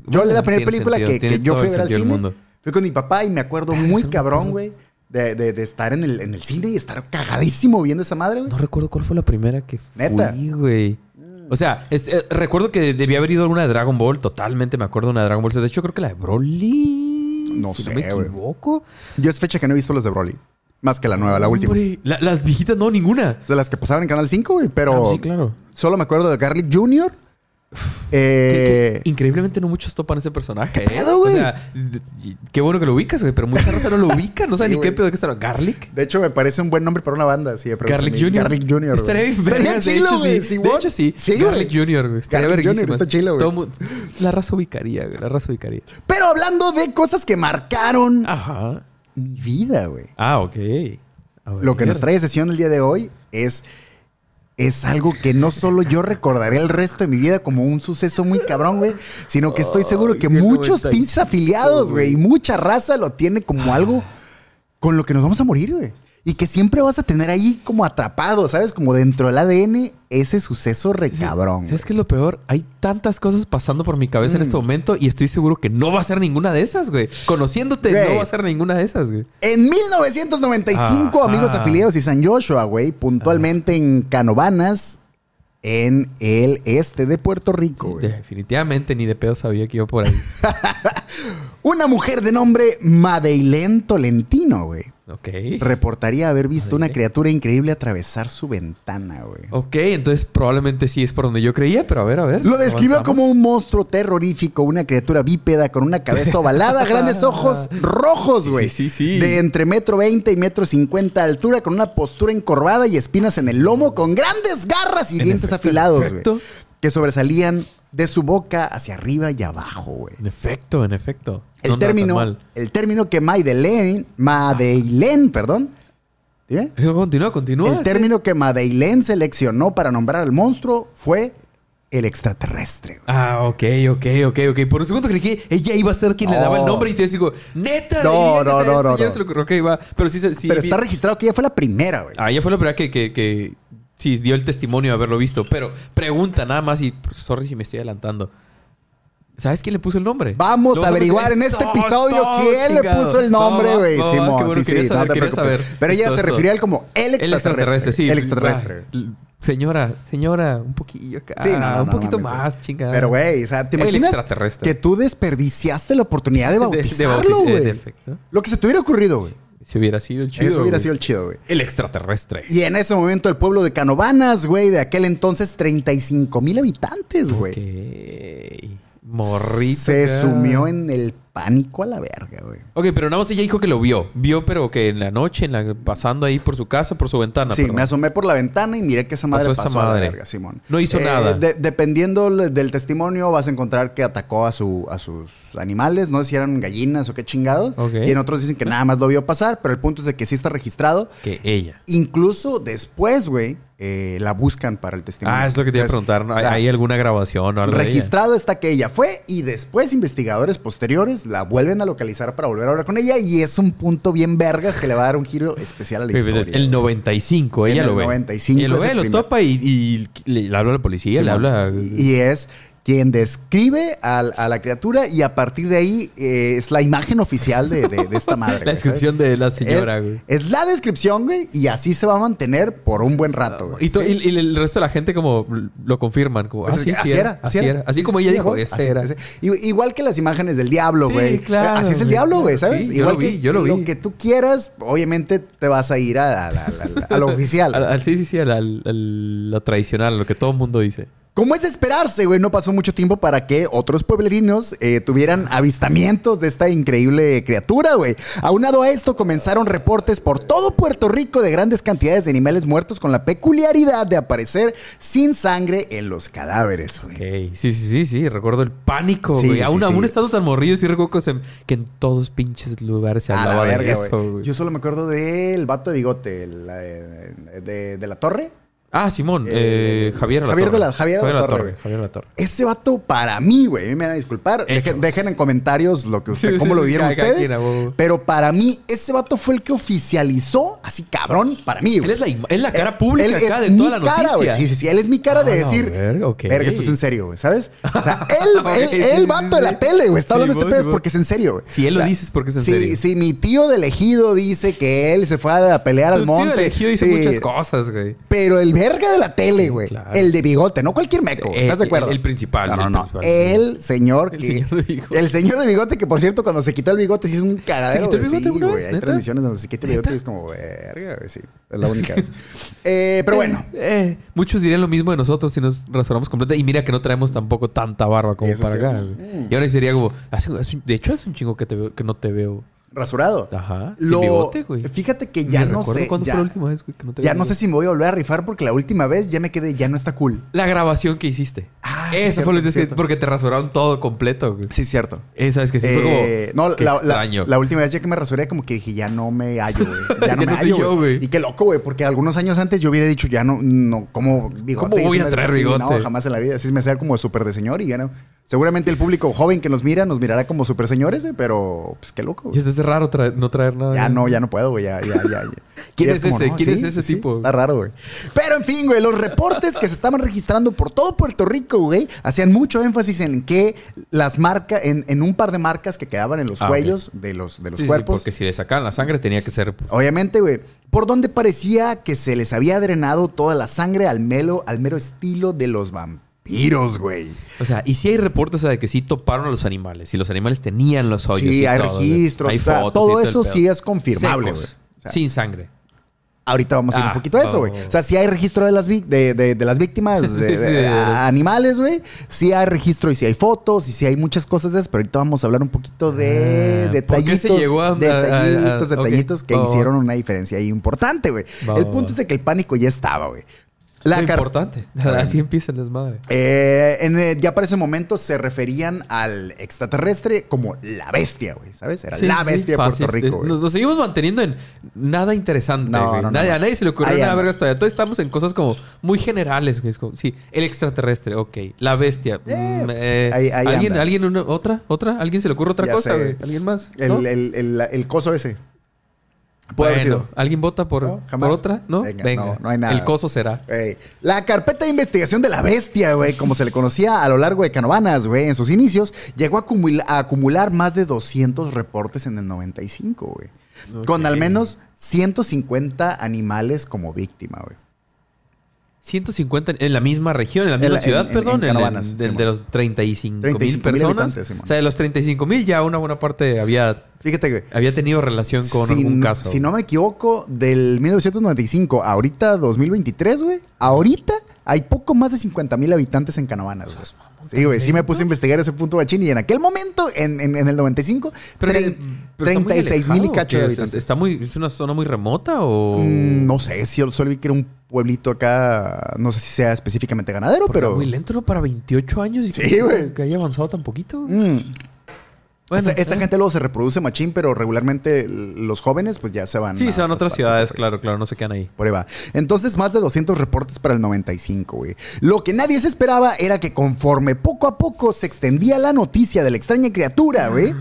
[SPEAKER 1] Yo la primera película que, que yo fui a ver al cine fui con mi papá y me acuerdo muy cabrón, güey, de, de- de estar en el, en el cine y estar cagadísimo viendo esa madre, güey.
[SPEAKER 3] No recuerdo cuál fue la primera que
[SPEAKER 1] Neta.
[SPEAKER 3] fui, güey. O sea, es- eh, recuerdo que debía haber ido a una de Dragon Ball. Totalmente me acuerdo de una de Dragon Ball. De hecho, creo que la de Broly.
[SPEAKER 1] No
[SPEAKER 3] si
[SPEAKER 1] sé,
[SPEAKER 3] no me equivoco.
[SPEAKER 1] Yo es fecha que no he visto los de Broly. Más que la nueva, la última.
[SPEAKER 3] La- las viejitas, no, ninguna.
[SPEAKER 1] De las que pasaban en Canal 5, güey, pero
[SPEAKER 3] Ah, sí, claro.
[SPEAKER 1] solo me acuerdo de Garlic Jr. Eh,
[SPEAKER 3] Que- que increíblemente no muchos topan ese personaje. ¿eh?
[SPEAKER 1] pedo, güey?
[SPEAKER 3] O sea, qué bueno que lo ubicas, güey. Pero mucha raza no lo [laughs] ubica. No sabe
[SPEAKER 1] Sí,
[SPEAKER 3] ni qué pedo de qué está. ¿Garlic?
[SPEAKER 1] de hecho, me parece un buen nombre para una banda. Sí,
[SPEAKER 3] Garlic Jr.
[SPEAKER 1] Garlic Jr. güey.
[SPEAKER 3] Estaría bien
[SPEAKER 1] Estaría chilo, güey.
[SPEAKER 3] sí. De hecho, sí.
[SPEAKER 1] Sí,
[SPEAKER 3] Garlic
[SPEAKER 1] güey.
[SPEAKER 3] Jr., güey. Estaría
[SPEAKER 1] Garlic está chilo, güey.
[SPEAKER 3] La raza ubicaría, güey. La raza ubicaría.
[SPEAKER 1] Pero hablando de cosas que marcaron
[SPEAKER 3] Ajá.
[SPEAKER 1] mi vida, güey.
[SPEAKER 3] Ah, ok.
[SPEAKER 1] Lo que nos trae sesión el día de hoy es, es algo que no solo yo recordaré el resto de mi vida como un suceso muy cabrón, güey, sino que estoy seguro que muchos
[SPEAKER 3] 95,
[SPEAKER 1] pinches afiliados, güey, y mucha raza lo tiene como algo con lo que nos vamos a morir, güey. Y que siempre vas a tener ahí como atrapado, ¿sabes? Como dentro del ADN ese suceso recabrón.
[SPEAKER 3] ¿Sabes qué es lo peor? Hay tantas cosas pasando por mi cabeza en este
[SPEAKER 1] Mm.
[SPEAKER 3] momento y estoy seguro que no va a ser ninguna de esas, güey. Conociéndote,
[SPEAKER 1] Güey.
[SPEAKER 3] no va a ser ninguna de esas, güey.
[SPEAKER 1] En 1995,
[SPEAKER 3] Ajá.
[SPEAKER 1] amigos afiliados y San Joshua, güey, puntualmente en Canovanas, en el este de Puerto Rico, güey.
[SPEAKER 3] Definitivamente ni de pedo sabía que iba por ahí. [laughs]
[SPEAKER 1] Una mujer de nombre Madeleine Tolentino, güey, reportaría haber visto una criatura increíble atravesar su ventana, güey.
[SPEAKER 3] Ok, entonces probablemente sí es por donde yo creía, pero a ver, a ver.
[SPEAKER 1] Lo describió como un monstruo terrorífico, una criatura bípeda con una cabeza ovalada, grandes [laughs] ojos rojos, güey.
[SPEAKER 3] Sí, sí, sí.
[SPEAKER 1] De entre metro veinte y metro cincuenta de altura, con una postura encorvada y espinas en el lomo, con grandes garras y
[SPEAKER 3] En
[SPEAKER 1] dientes afilados, güey. Que sobresalían de su boca hacia arriba y abajo, güey.
[SPEAKER 3] En efecto, en efecto.
[SPEAKER 1] El
[SPEAKER 3] No
[SPEAKER 1] término, el término que Madeleine, Madeleine, perdón, ¿dime?
[SPEAKER 3] Continúa, continúa.
[SPEAKER 1] El término que Madeleine seleccionó para nombrar al monstruo fue el extraterrestre. güey.
[SPEAKER 3] Ah, ok, ok, ok, ok. Por un segundo creí que ella iba a ser quien le daba el nombre y te digo, neta,
[SPEAKER 1] No, no, no, no,
[SPEAKER 3] se. Pero sí, se- sí.
[SPEAKER 1] Pero
[SPEAKER 3] vi-
[SPEAKER 1] está registrado que ella fue la primera, güey.
[SPEAKER 3] Ah, ella fue la primera que, que, que sí dio el testimonio de haberlo visto. Pero pregunta nada más y pues, sorry si me estoy adelantando. ¿Sabes quién le puso el nombre?
[SPEAKER 1] Vamos a averiguar en este episodio quién le puso el nombre,
[SPEAKER 3] No,
[SPEAKER 1] güey.
[SPEAKER 3] no,
[SPEAKER 1] Simón,
[SPEAKER 3] bueno,
[SPEAKER 1] sí, sí,
[SPEAKER 3] saber,
[SPEAKER 1] no te
[SPEAKER 3] quería
[SPEAKER 1] preocupes.
[SPEAKER 3] saber.
[SPEAKER 1] Pero ella se refería a él como el
[SPEAKER 3] El
[SPEAKER 1] extraterrestre.
[SPEAKER 3] extraterrestre, sí.
[SPEAKER 1] El extraterrestre.
[SPEAKER 3] Ah, señora, señora, un poquillo acá.
[SPEAKER 1] Sí, no,
[SPEAKER 3] un poquito más, chingada.
[SPEAKER 1] Pero, güey, o sea, ¿te imaginas
[SPEAKER 3] extraterrestre.
[SPEAKER 1] que tú desperdiciaste la oportunidad de [laughs] bautizarlo,
[SPEAKER 3] bautiz-
[SPEAKER 1] güey? Lo que se te hubiera ocurrido, güey.
[SPEAKER 3] Si hubiera sido el chido.
[SPEAKER 1] Eso hubiera
[SPEAKER 3] güey.
[SPEAKER 1] sido el chido, güey.
[SPEAKER 3] El extraterrestre.
[SPEAKER 1] Y en ese momento el pueblo de Canovanas, güey, de aquel entonces 35 mil habitantes, güey.
[SPEAKER 3] Morrito.
[SPEAKER 1] Se sumió en el pánico a la verga, güey.
[SPEAKER 3] Ok, pero nada más ella dijo que lo vio. Vio, pero que en la noche, en la, pasando ahí por su casa, por su ventana.
[SPEAKER 1] Sí,
[SPEAKER 3] perdón.
[SPEAKER 1] me asomé por la ventana y miré que esa madre
[SPEAKER 3] Pasó
[SPEAKER 1] pasó,
[SPEAKER 3] esa
[SPEAKER 1] a la
[SPEAKER 3] madre.
[SPEAKER 1] verga, Simón.
[SPEAKER 3] No hizo nada.
[SPEAKER 1] de- dependiendo del testimonio, vas a encontrar que atacó a, su, a sus animales. No sé si eran gallinas o qué chingados.
[SPEAKER 3] Ok.
[SPEAKER 1] Y en otros dicen que nada más lo vio pasar, pero el punto es de que sí está registrado.
[SPEAKER 3] Que ella.
[SPEAKER 1] Incluso después, güey, eh, la buscan para el testimonio.
[SPEAKER 3] Ah, es lo que te iba a preguntar. ¿no? ¿Hay,
[SPEAKER 1] la-
[SPEAKER 3] hay alguna grabación o algo?
[SPEAKER 1] Registrado está que ella fue y después investigadores posteriores la vuelven a localizar para volver a hablar con ella y es un punto bien vergas que le va a dar un giro especial a la historia.
[SPEAKER 3] El 95, ella
[SPEAKER 1] En
[SPEAKER 3] lo
[SPEAKER 1] el
[SPEAKER 3] ve.
[SPEAKER 1] 95
[SPEAKER 3] Ella lo ve, lo
[SPEAKER 1] primer.
[SPEAKER 3] topa y, y le, habla a la policía, le habla...
[SPEAKER 1] Y, y es quien describe a, la criatura y a partir de ahí eh, es la imagen oficial de, de- de esta madre. [laughs]
[SPEAKER 3] La descripción
[SPEAKER 1] ¿sabes?
[SPEAKER 3] de la señora,
[SPEAKER 1] es,
[SPEAKER 3] güey.
[SPEAKER 1] es la descripción, güey, y así se va a mantener por un buen rato, güey.
[SPEAKER 3] Y, to-
[SPEAKER 1] ¿sí?
[SPEAKER 3] y- y el resto de la gente como lo confirman. Como, ah,
[SPEAKER 1] es
[SPEAKER 3] sí,
[SPEAKER 1] que
[SPEAKER 3] sí era, Así era. Así
[SPEAKER 1] Sí,
[SPEAKER 3] como ella dijo, ese
[SPEAKER 1] Así-
[SPEAKER 3] era.
[SPEAKER 1] ese- Igual que las imágenes del diablo,
[SPEAKER 3] Sí,
[SPEAKER 1] güey.
[SPEAKER 3] claro,
[SPEAKER 1] Así es el diablo, güey, ¿sabes?
[SPEAKER 3] sí, yo
[SPEAKER 1] Igual
[SPEAKER 3] lo
[SPEAKER 1] que
[SPEAKER 3] vi, yo lo
[SPEAKER 1] lo
[SPEAKER 3] vi.
[SPEAKER 1] que tú quieras, obviamente te vas a ir a, lo [laughs] oficial.
[SPEAKER 3] Al- al- sí, sí, sí, al- al- al- lo tradicional, lo que todo el mundo dice.
[SPEAKER 1] Como es de esperarse, güey, no pasó mucho tiempo para que otros pueblerinos eh, tuvieran avistamientos de esta increíble criatura, güey. Aunado a esto, comenzaron reportes por todo Puerto Rico de grandes cantidades de animales muertos con la peculiaridad de aparecer sin sangre en los cadáveres, güey.
[SPEAKER 3] Sí, sí, sí, sí. Recuerdo el pánico,
[SPEAKER 1] Sí,
[SPEAKER 3] güey.
[SPEAKER 1] sí,
[SPEAKER 3] aún,
[SPEAKER 1] sí.
[SPEAKER 3] aún estando tan morrillo, sí recuerdo que, se- que en todos pinches lugares se
[SPEAKER 1] la
[SPEAKER 3] hablaba de eso,
[SPEAKER 1] güey. Yo solo me acuerdo del vato de bigote, el, eh, de, de la torre.
[SPEAKER 3] Ah, Simón,
[SPEAKER 1] Eh,
[SPEAKER 3] eh, Javier
[SPEAKER 1] Javier de la- Javier Alatorre, güey.
[SPEAKER 3] Javier Alatorre.
[SPEAKER 1] Ese vato para mí, güey, a mí me van a disculpar. Dejen, dejen en comentarios lo que [laughs] usted,
[SPEAKER 3] Sí,
[SPEAKER 1] cómo
[SPEAKER 3] sí,
[SPEAKER 1] lo vieron ustedes.
[SPEAKER 3] quien,
[SPEAKER 1] pero para mí, ese vato fue el que oficializó, así cabrón, para mí,
[SPEAKER 3] Él
[SPEAKER 1] güey.
[SPEAKER 3] es la, es la cara
[SPEAKER 1] Él-
[SPEAKER 3] pública
[SPEAKER 1] él
[SPEAKER 3] acá
[SPEAKER 1] es
[SPEAKER 3] de toda
[SPEAKER 1] mi
[SPEAKER 3] la
[SPEAKER 1] cara,
[SPEAKER 3] noticia.
[SPEAKER 1] Sí, sí, sí. Él es mi cara de
[SPEAKER 3] Ah,
[SPEAKER 1] decir,
[SPEAKER 3] verga, ok.
[SPEAKER 1] verga, esto es en serio, güey, ¿sabes? O sea, [laughs] él,
[SPEAKER 3] Ok,
[SPEAKER 1] él, él vato de la
[SPEAKER 3] sí.
[SPEAKER 1] tele, güey. Está hablando de este pedo porque es en serio, güey.
[SPEAKER 3] Si él lo
[SPEAKER 1] O sea,
[SPEAKER 3] dice es porque es en serio.
[SPEAKER 1] Si mi tío del ejido dice que él se fue a pelear al
[SPEAKER 3] Tu tío
[SPEAKER 1] monte.
[SPEAKER 3] elegido dice muchas cosas, güey.
[SPEAKER 1] Pero el verga de la tele, güey.
[SPEAKER 3] claro.
[SPEAKER 1] El de bigote, no cualquier meco. güey.
[SPEAKER 3] Eh,
[SPEAKER 1] ¿Estás de acuerdo?
[SPEAKER 3] el- el principal,
[SPEAKER 1] No, no,
[SPEAKER 3] el
[SPEAKER 1] no. El señor
[SPEAKER 3] El señor de bigote.
[SPEAKER 1] El señor de bigote, que por cierto, cuando se quitó el bigote, sí es un cagadero.
[SPEAKER 3] ¿Se quitó el
[SPEAKER 1] güey.
[SPEAKER 3] bigote
[SPEAKER 1] Sí, güey. Hay
[SPEAKER 3] ¿Neta?
[SPEAKER 1] transmisiones donde se quita el bigote y es como, verga, güey. Sí. Es la única. Eh, pero bueno.
[SPEAKER 3] Eh, muchos dirían lo mismo de nosotros si nos rasuramos completa. Y mira que no traemos tampoco tanta barba como para
[SPEAKER 1] sí.
[SPEAKER 3] acá. güey. Y ahora sería como... un- de hecho, hace un chingo que, te veo, que no te veo.
[SPEAKER 1] Rasurado.
[SPEAKER 3] Ajá. Sin
[SPEAKER 1] Lo,
[SPEAKER 3] bigote, güey.
[SPEAKER 1] fíjate que ya no sé.
[SPEAKER 3] ¿Cuándo
[SPEAKER 1] ya
[SPEAKER 3] fue la última vez güey, que no te
[SPEAKER 1] ya no sé si me voy a volver a rifar porque la última vez ya me quedé, ya no está cool.
[SPEAKER 3] La grabación que hiciste.
[SPEAKER 1] Ah, sí,
[SPEAKER 3] Esa
[SPEAKER 1] cierto,
[SPEAKER 3] fue lo que te
[SPEAKER 1] cierto.
[SPEAKER 3] porque te rasuraron todo completo, güey.
[SPEAKER 1] Sí, cierto.
[SPEAKER 3] Esa es que sí
[SPEAKER 1] Eh,
[SPEAKER 3] fue como...
[SPEAKER 1] no,
[SPEAKER 3] qué
[SPEAKER 1] la,
[SPEAKER 3] extraño.
[SPEAKER 1] la última vez ya que me rasuré, como que dije, ya no me hallo, güey. [laughs] Ya no
[SPEAKER 3] Ya
[SPEAKER 1] me
[SPEAKER 3] no soy
[SPEAKER 1] hallo,
[SPEAKER 3] yo,
[SPEAKER 1] güey. Y qué loco, güey, porque algunos años antes yo hubiera dicho, ya no, no, como bigote.
[SPEAKER 3] ¿Cómo voy a traer
[SPEAKER 1] sí,
[SPEAKER 3] bigote?
[SPEAKER 1] No, jamás en la vida. Así me hacía como súper de señor y ya no. Seguramente el público joven que nos mira nos mirará como súper señores, güey, pero pues qué loco.
[SPEAKER 3] Y es desde raro traer- no traer nada.
[SPEAKER 1] Ya no, ya no puedo, güey. Ya, ya, ya. ya. [laughs]
[SPEAKER 3] ¿Quién es ese? ¿Quién es ese tipo?
[SPEAKER 1] Está raro, güey. Pero en fin, güey, los reportes que se estaban registrando por todo Puerto Rico, güey, hacían mucho énfasis en que las marcas, en, en un par de marcas que quedaban en los
[SPEAKER 3] Ah,
[SPEAKER 1] cuellos de los, de los
[SPEAKER 3] Sí, sí,
[SPEAKER 1] cuerpos.
[SPEAKER 3] porque si le sacaban la sangre tenía que ser...
[SPEAKER 1] Obviamente, güey. Por donde parecía que se les había drenado toda la sangre al melo, al mero estilo de los vampiros, güey.
[SPEAKER 3] O sea, y si hay reportes o sea, de que sí toparon a los animales. Y los animales tenían los hoyos.
[SPEAKER 1] Sí,
[SPEAKER 3] y
[SPEAKER 1] hay
[SPEAKER 3] todo,
[SPEAKER 1] registros,
[SPEAKER 3] Hay
[SPEAKER 1] está-
[SPEAKER 3] fotos
[SPEAKER 1] todo eso sí es confirmable, güey. O sea,
[SPEAKER 3] sin sangre.
[SPEAKER 1] Ahorita vamos a ir
[SPEAKER 3] Ah,
[SPEAKER 1] un poquito a eso, güey.
[SPEAKER 3] oh.
[SPEAKER 1] O sea, sí hay registro de las, vi- de, de- de las víctimas, de, [laughs]
[SPEAKER 3] Sí, sí,
[SPEAKER 1] de-
[SPEAKER 3] de- de-
[SPEAKER 1] animales, güey. Sí hay registro y sí hay fotos y sí hay muchas cosas de eso, pero ahorita vamos a hablar un poquito de
[SPEAKER 3] Ah,
[SPEAKER 1] detallitos.
[SPEAKER 3] ¿por qué se llegó a- a- a-
[SPEAKER 1] detallitos,
[SPEAKER 3] a-
[SPEAKER 1] detallitos que hicieron una diferencia ahí importante, güey. El punto es de que el pánico ya estaba, güey. La car-
[SPEAKER 3] importante. [laughs] Así empieza el desmadre.
[SPEAKER 1] Eh, en, eh, ya para ese momento se referían al extraterrestre como la bestia, güey, ¿sabes? Era
[SPEAKER 3] Sí,
[SPEAKER 1] la
[SPEAKER 3] sí,
[SPEAKER 1] bestia de. Puerto Rico, güey.
[SPEAKER 3] Nos, nos seguimos manteniendo en nada interesante,
[SPEAKER 1] No,
[SPEAKER 3] güey.
[SPEAKER 1] no, no,
[SPEAKER 3] Nadie-
[SPEAKER 1] no.
[SPEAKER 3] A nadie se le ocurrió nada
[SPEAKER 1] anda.
[SPEAKER 3] vergas todavía. Todos estamos en cosas como muy generales, güey. Es como, sí, el extraterrestre, ok. La bestia.
[SPEAKER 1] Eh,
[SPEAKER 3] mm, eh,
[SPEAKER 1] ahí- ahí
[SPEAKER 3] ¿Alguien,
[SPEAKER 1] anda.
[SPEAKER 3] ¿alguien una- otra? ¿Otra? ¿Alguien se le ocurre otra
[SPEAKER 1] Ya
[SPEAKER 3] cosa,
[SPEAKER 1] sé.
[SPEAKER 3] güey? ¿Alguien más?
[SPEAKER 1] El, el, el, el coso ese. Puede haber sido.
[SPEAKER 3] ¿Alguien vota por,
[SPEAKER 1] No,
[SPEAKER 3] por otra? ¿No?
[SPEAKER 1] Venga,
[SPEAKER 3] Venga.
[SPEAKER 1] no, no hay nada.
[SPEAKER 3] El coso será.
[SPEAKER 1] La carpeta de investigación de la bestia, güey, como se le conocía a lo largo de Canovanas, güey, en sus inicios, llegó a, acumula- a acumular más de 200 reportes en el 95, güey. Con al menos 150 animales como víctima, güey.
[SPEAKER 3] 150 en la misma región, en la misma ciudad,
[SPEAKER 1] en-
[SPEAKER 3] perdón.
[SPEAKER 1] en Canovanas,
[SPEAKER 3] de, de los 35 mil
[SPEAKER 1] 35,000
[SPEAKER 3] personas. o sea, de los 35 mil ya una buena parte había,
[SPEAKER 1] Fíjate, güey.
[SPEAKER 3] había tenido relación con
[SPEAKER 1] si,
[SPEAKER 3] algún caso.
[SPEAKER 1] Si no me equivoco, del 1995 a ahorita 2023, güey, ahorita hay poco más de 50 mil habitantes en Canovanas, güey. Sí, güey, sí me puse a investigar ese punto bachín y en aquel momento, en, en- en el 95,
[SPEAKER 3] Pero, pero está muy
[SPEAKER 1] 36 mil y cacho de habitantes.
[SPEAKER 3] ¿Está muy, ¿Es una zona muy remota o...?
[SPEAKER 1] Mm, no sé, si yo solo vi que era un pueblito acá, no sé si sea específicamente ganadero,
[SPEAKER 3] Porque
[SPEAKER 1] pero...
[SPEAKER 3] Muy lento, ¿no? Para 28 años. y
[SPEAKER 1] Sí,
[SPEAKER 3] que-
[SPEAKER 1] güey.
[SPEAKER 3] Que haya avanzado tan poquito.
[SPEAKER 1] Mm.
[SPEAKER 3] Bueno,
[SPEAKER 1] esa, esa
[SPEAKER 3] eh.
[SPEAKER 1] gente luego se reproduce machín, pero regularmente los jóvenes pues ya se van.
[SPEAKER 3] Sí, se van a otras ciudades, claro, claro. No se quedan ahí.
[SPEAKER 1] Por ahí va. Entonces, más de 200 reportes para el 95, güey. Lo que nadie se esperaba era que conforme poco a poco se extendía la noticia de la extraña criatura, güey.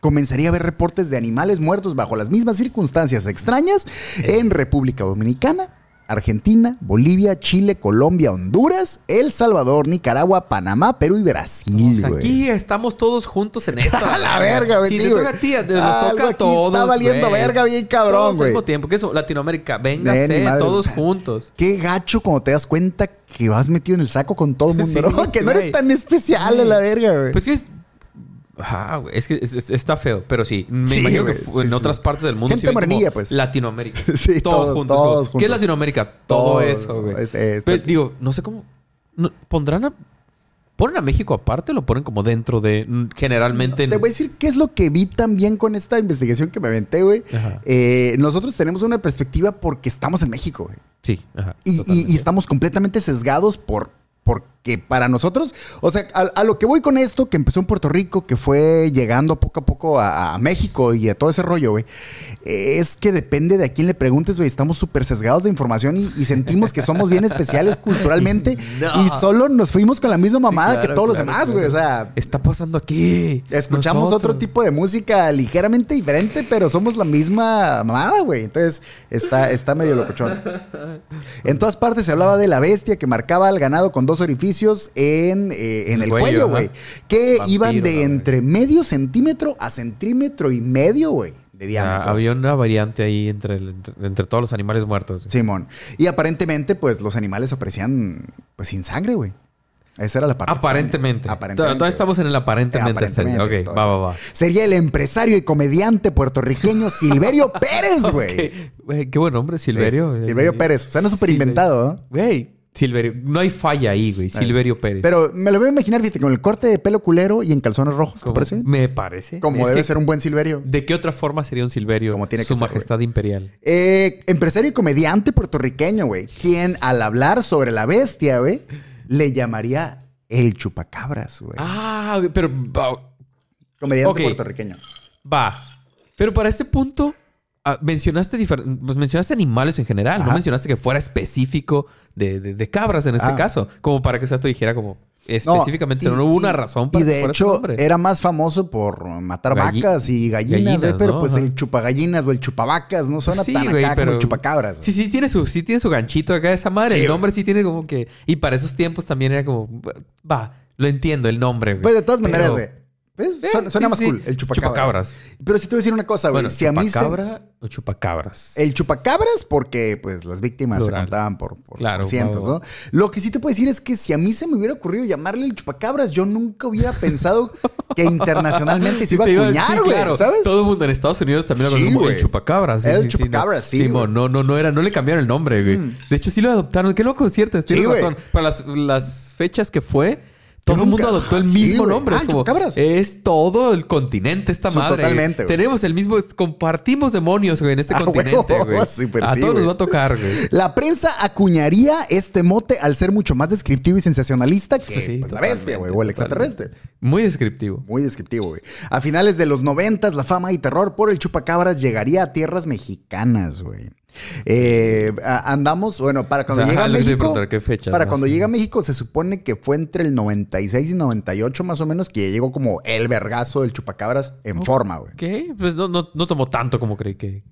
[SPEAKER 1] Comenzaría a haber reportes de animales muertos bajo las mismas circunstancias extrañas en República Dominicana, Argentina, Bolivia, Chile, Colombia, Honduras, El Salvador, Nicaragua, Panamá, Perú y Brasil,
[SPEAKER 3] O sea,
[SPEAKER 1] güey.
[SPEAKER 3] aquí estamos todos juntos en esto. [laughs]
[SPEAKER 1] A la verga, güey.
[SPEAKER 3] Si
[SPEAKER 1] sí,
[SPEAKER 3] te toca a ti, nos toca a todos.
[SPEAKER 1] Está valiendo verga bien cabrón,
[SPEAKER 3] al
[SPEAKER 1] güey.
[SPEAKER 3] mismo tiempo. ¿Qué es eso? Latinoamérica. Véngase, todos
[SPEAKER 1] sea,
[SPEAKER 3] juntos.
[SPEAKER 1] Qué gacho cuando te das cuenta que vas metido en el saco con todo el [laughs] mundo,
[SPEAKER 3] Sí,
[SPEAKER 1] ¿no? [laughs] Que no eres tan especial a la verga, güey.
[SPEAKER 3] Pues sí, güey. Es que es- es- está feo, pero sí. Me
[SPEAKER 1] Sí,
[SPEAKER 3] imagino que
[SPEAKER 1] sí,
[SPEAKER 3] en
[SPEAKER 1] sí.
[SPEAKER 3] otras partes del mundo
[SPEAKER 1] Gente
[SPEAKER 3] sí
[SPEAKER 1] morenilla, pues.
[SPEAKER 3] Latinoamérica. [laughs]
[SPEAKER 1] Sí, todos,
[SPEAKER 3] juntos.
[SPEAKER 1] todos
[SPEAKER 3] como, ¿Qué
[SPEAKER 1] juntos.
[SPEAKER 3] es Latinoamérica? Todo, eso, güey.
[SPEAKER 1] es- es-
[SPEAKER 3] Pero, digo, no sé cómo. no- ¿Pondrán a. ¿Ponen a México aparte o lo ponen como dentro de. Generalmente. en-
[SPEAKER 1] Te voy a decir qué es lo que vi también con esta investigación que me aventé, güey. Eh, nosotros tenemos una perspectiva porque estamos en México, güey.
[SPEAKER 3] Sí, ajá.
[SPEAKER 1] Y, y- estamos completamente sesgados por porque para nosotros, o sea, a, a lo que voy con esto, que empezó en Puerto Rico, que fue llegando poco a poco a, a México y a todo ese rollo, güey, es que depende de a quién le preguntes, güey, estamos súper sesgados de información y, y sentimos que somos bien especiales culturalmente [laughs]
[SPEAKER 3] No.
[SPEAKER 1] y solo nos fuimos con la misma mamada
[SPEAKER 3] claro,
[SPEAKER 1] que todos los demás,
[SPEAKER 3] claro.
[SPEAKER 1] güey, o sea...
[SPEAKER 3] Está pasando aquí.
[SPEAKER 1] Escuchamos
[SPEAKER 3] Nosotros.
[SPEAKER 1] otro tipo de música ligeramente diferente, pero somos la misma mamada, güey. Entonces, está, está medio locochón. En todas partes se hablaba de la bestia que marcaba al ganado con dos orificios en, eh, en el
[SPEAKER 3] El cuello,
[SPEAKER 1] güey. Que
[SPEAKER 3] Vampiro,
[SPEAKER 1] iban
[SPEAKER 3] ¿no,
[SPEAKER 1] de entre medio centímetro a centímetro y medio, güey, de
[SPEAKER 3] Ah,
[SPEAKER 1] diámetro.
[SPEAKER 3] había una variante ahí entre, el- entre, entre todos los animales muertos.
[SPEAKER 1] Simón. Y aparentemente, pues, los animales aparecían, pues, sin sangre, güey. Esa era la parte.
[SPEAKER 3] Aparentemente.
[SPEAKER 1] Aparentemente.
[SPEAKER 3] Todavía estamos en el aparentemente. Va, va, va.
[SPEAKER 1] Sería el empresario y comediante puertorriqueño [laughs] Silverio Pérez, güey.
[SPEAKER 3] Qué buen nombre, Silverio.
[SPEAKER 1] Sí, Silverio
[SPEAKER 3] Eh,
[SPEAKER 1] Pérez. Suena súper
[SPEAKER 3] Silverio.
[SPEAKER 1] inventado, ¿no?
[SPEAKER 3] Güey, Silverio. No hay falla ahí, güey. Silverio Pérez.
[SPEAKER 1] Pero me lo voy a imaginar, fíjate, con el corte de pelo culero y en calzones rojos, ¿te parece?
[SPEAKER 3] Me parece.
[SPEAKER 1] Como
[SPEAKER 3] Es
[SPEAKER 1] debe
[SPEAKER 3] que,
[SPEAKER 1] ser un buen Silverio.
[SPEAKER 3] ¿De qué otra forma sería un Silverio?
[SPEAKER 1] Como tiene que
[SPEAKER 3] Su
[SPEAKER 1] ser,
[SPEAKER 3] majestad imperial.
[SPEAKER 1] Eh, empresario y comediante puertorriqueño, güey. Quien al hablar sobre la bestia, güey, le llamaría el chupacabras, güey.
[SPEAKER 3] Ah, güey, pero va.
[SPEAKER 1] comediante
[SPEAKER 3] ok.
[SPEAKER 1] puertorriqueño.
[SPEAKER 3] va. Pero para este punto, ah, mencionaste, pues mencionaste animales en general. No mencionaste que fuera específico de, de- de cabras en este
[SPEAKER 1] Ah.
[SPEAKER 3] caso. Como para que Sato dijera como
[SPEAKER 1] No,
[SPEAKER 3] específicamente.
[SPEAKER 1] y-
[SPEAKER 3] no hubo una razón para
[SPEAKER 1] Y
[SPEAKER 3] que
[SPEAKER 1] de
[SPEAKER 3] fuera ese
[SPEAKER 1] hecho, era más famoso por matar
[SPEAKER 3] Galli-
[SPEAKER 1] vacas y gallinas, pero
[SPEAKER 3] ¿no?
[SPEAKER 1] pues
[SPEAKER 3] Ajá.
[SPEAKER 1] el chupagallinas o el chupavacas no suena
[SPEAKER 3] Sí,
[SPEAKER 1] tan
[SPEAKER 3] güey,
[SPEAKER 1] acá como
[SPEAKER 3] pero-
[SPEAKER 1] el chupacabras.
[SPEAKER 3] Sí, sí tiene su, sí tiene su ganchito acá esa madre.
[SPEAKER 1] Sí,
[SPEAKER 3] el
[SPEAKER 1] güey.
[SPEAKER 3] nombre sí tiene como que. Y para esos tiempos también era como. Va, lo entiendo, el nombre, güey.
[SPEAKER 1] Pues de todas maneras, güey. Suena suena
[SPEAKER 3] sí,
[SPEAKER 1] más
[SPEAKER 3] sí.
[SPEAKER 1] cool, el chupacabras.
[SPEAKER 3] Chupacabras.
[SPEAKER 1] Pero sí te voy a decir una cosa, güey.
[SPEAKER 3] Bueno,
[SPEAKER 1] si a mí se...
[SPEAKER 3] chupacabra o chupacabras.
[SPEAKER 1] El chupacabras porque pues las víctimas se
[SPEAKER 3] Plural.
[SPEAKER 1] contaban por, por-
[SPEAKER 3] Claro,
[SPEAKER 1] cientos. ¿no? Lo que sí te puedo decir es que si a mí se me hubiera ocurrido llamarle el chupacabras, yo nunca hubiera [laughs] pensado que internacionalmente se iba a
[SPEAKER 3] Sí,
[SPEAKER 1] acuñar,
[SPEAKER 3] sí,
[SPEAKER 1] güey,
[SPEAKER 3] claro.
[SPEAKER 1] ¿sabes?
[SPEAKER 3] Todo el mundo en Estados Unidos también lo
[SPEAKER 1] Sí,
[SPEAKER 3] conoce como el chupacabras.
[SPEAKER 1] El chupacabras, sí,
[SPEAKER 3] no, no, no era, no le cambiaron el nombre, güey. De hecho, sí lo adoptaron. Qué loco, cierto. Tienes
[SPEAKER 1] Sí,
[SPEAKER 3] razón. Para las, las fechas que fue, todo el mundo adoptó el mismo nombre.
[SPEAKER 1] Ah,
[SPEAKER 3] es como,
[SPEAKER 1] chupacabras.
[SPEAKER 3] es todo el continente esta
[SPEAKER 1] Sí,
[SPEAKER 3] madre.
[SPEAKER 1] totalmente, güey.
[SPEAKER 3] Tenemos el mismo, compartimos demonios, güey, en este
[SPEAKER 1] Ah,
[SPEAKER 3] continente, güey. [laughs] a
[SPEAKER 1] sí,
[SPEAKER 3] todos nos va a tocar, güey.
[SPEAKER 1] La prensa acuñaría este mote al ser mucho más descriptivo y sensacionalista que pues, la bestia, güey, o el extraterrestre.
[SPEAKER 3] Muy descriptivo.
[SPEAKER 1] Muy descriptivo, güey. A finales de los noventas, la fama y terror por el chupacabras llegaría a tierras mexicanas, güey. Eh, andamos, bueno, para cuando
[SPEAKER 3] O sea,
[SPEAKER 1] llega [laughs] a México.
[SPEAKER 3] qué
[SPEAKER 1] para
[SPEAKER 3] ¿no?
[SPEAKER 1] cuando llega a México, se supone que fue entre el 96 y 98, más o menos, que llegó como el vergazo del chupacabras en forma, güey.
[SPEAKER 3] Ok, pues no, no, no tomó tanto como creí que.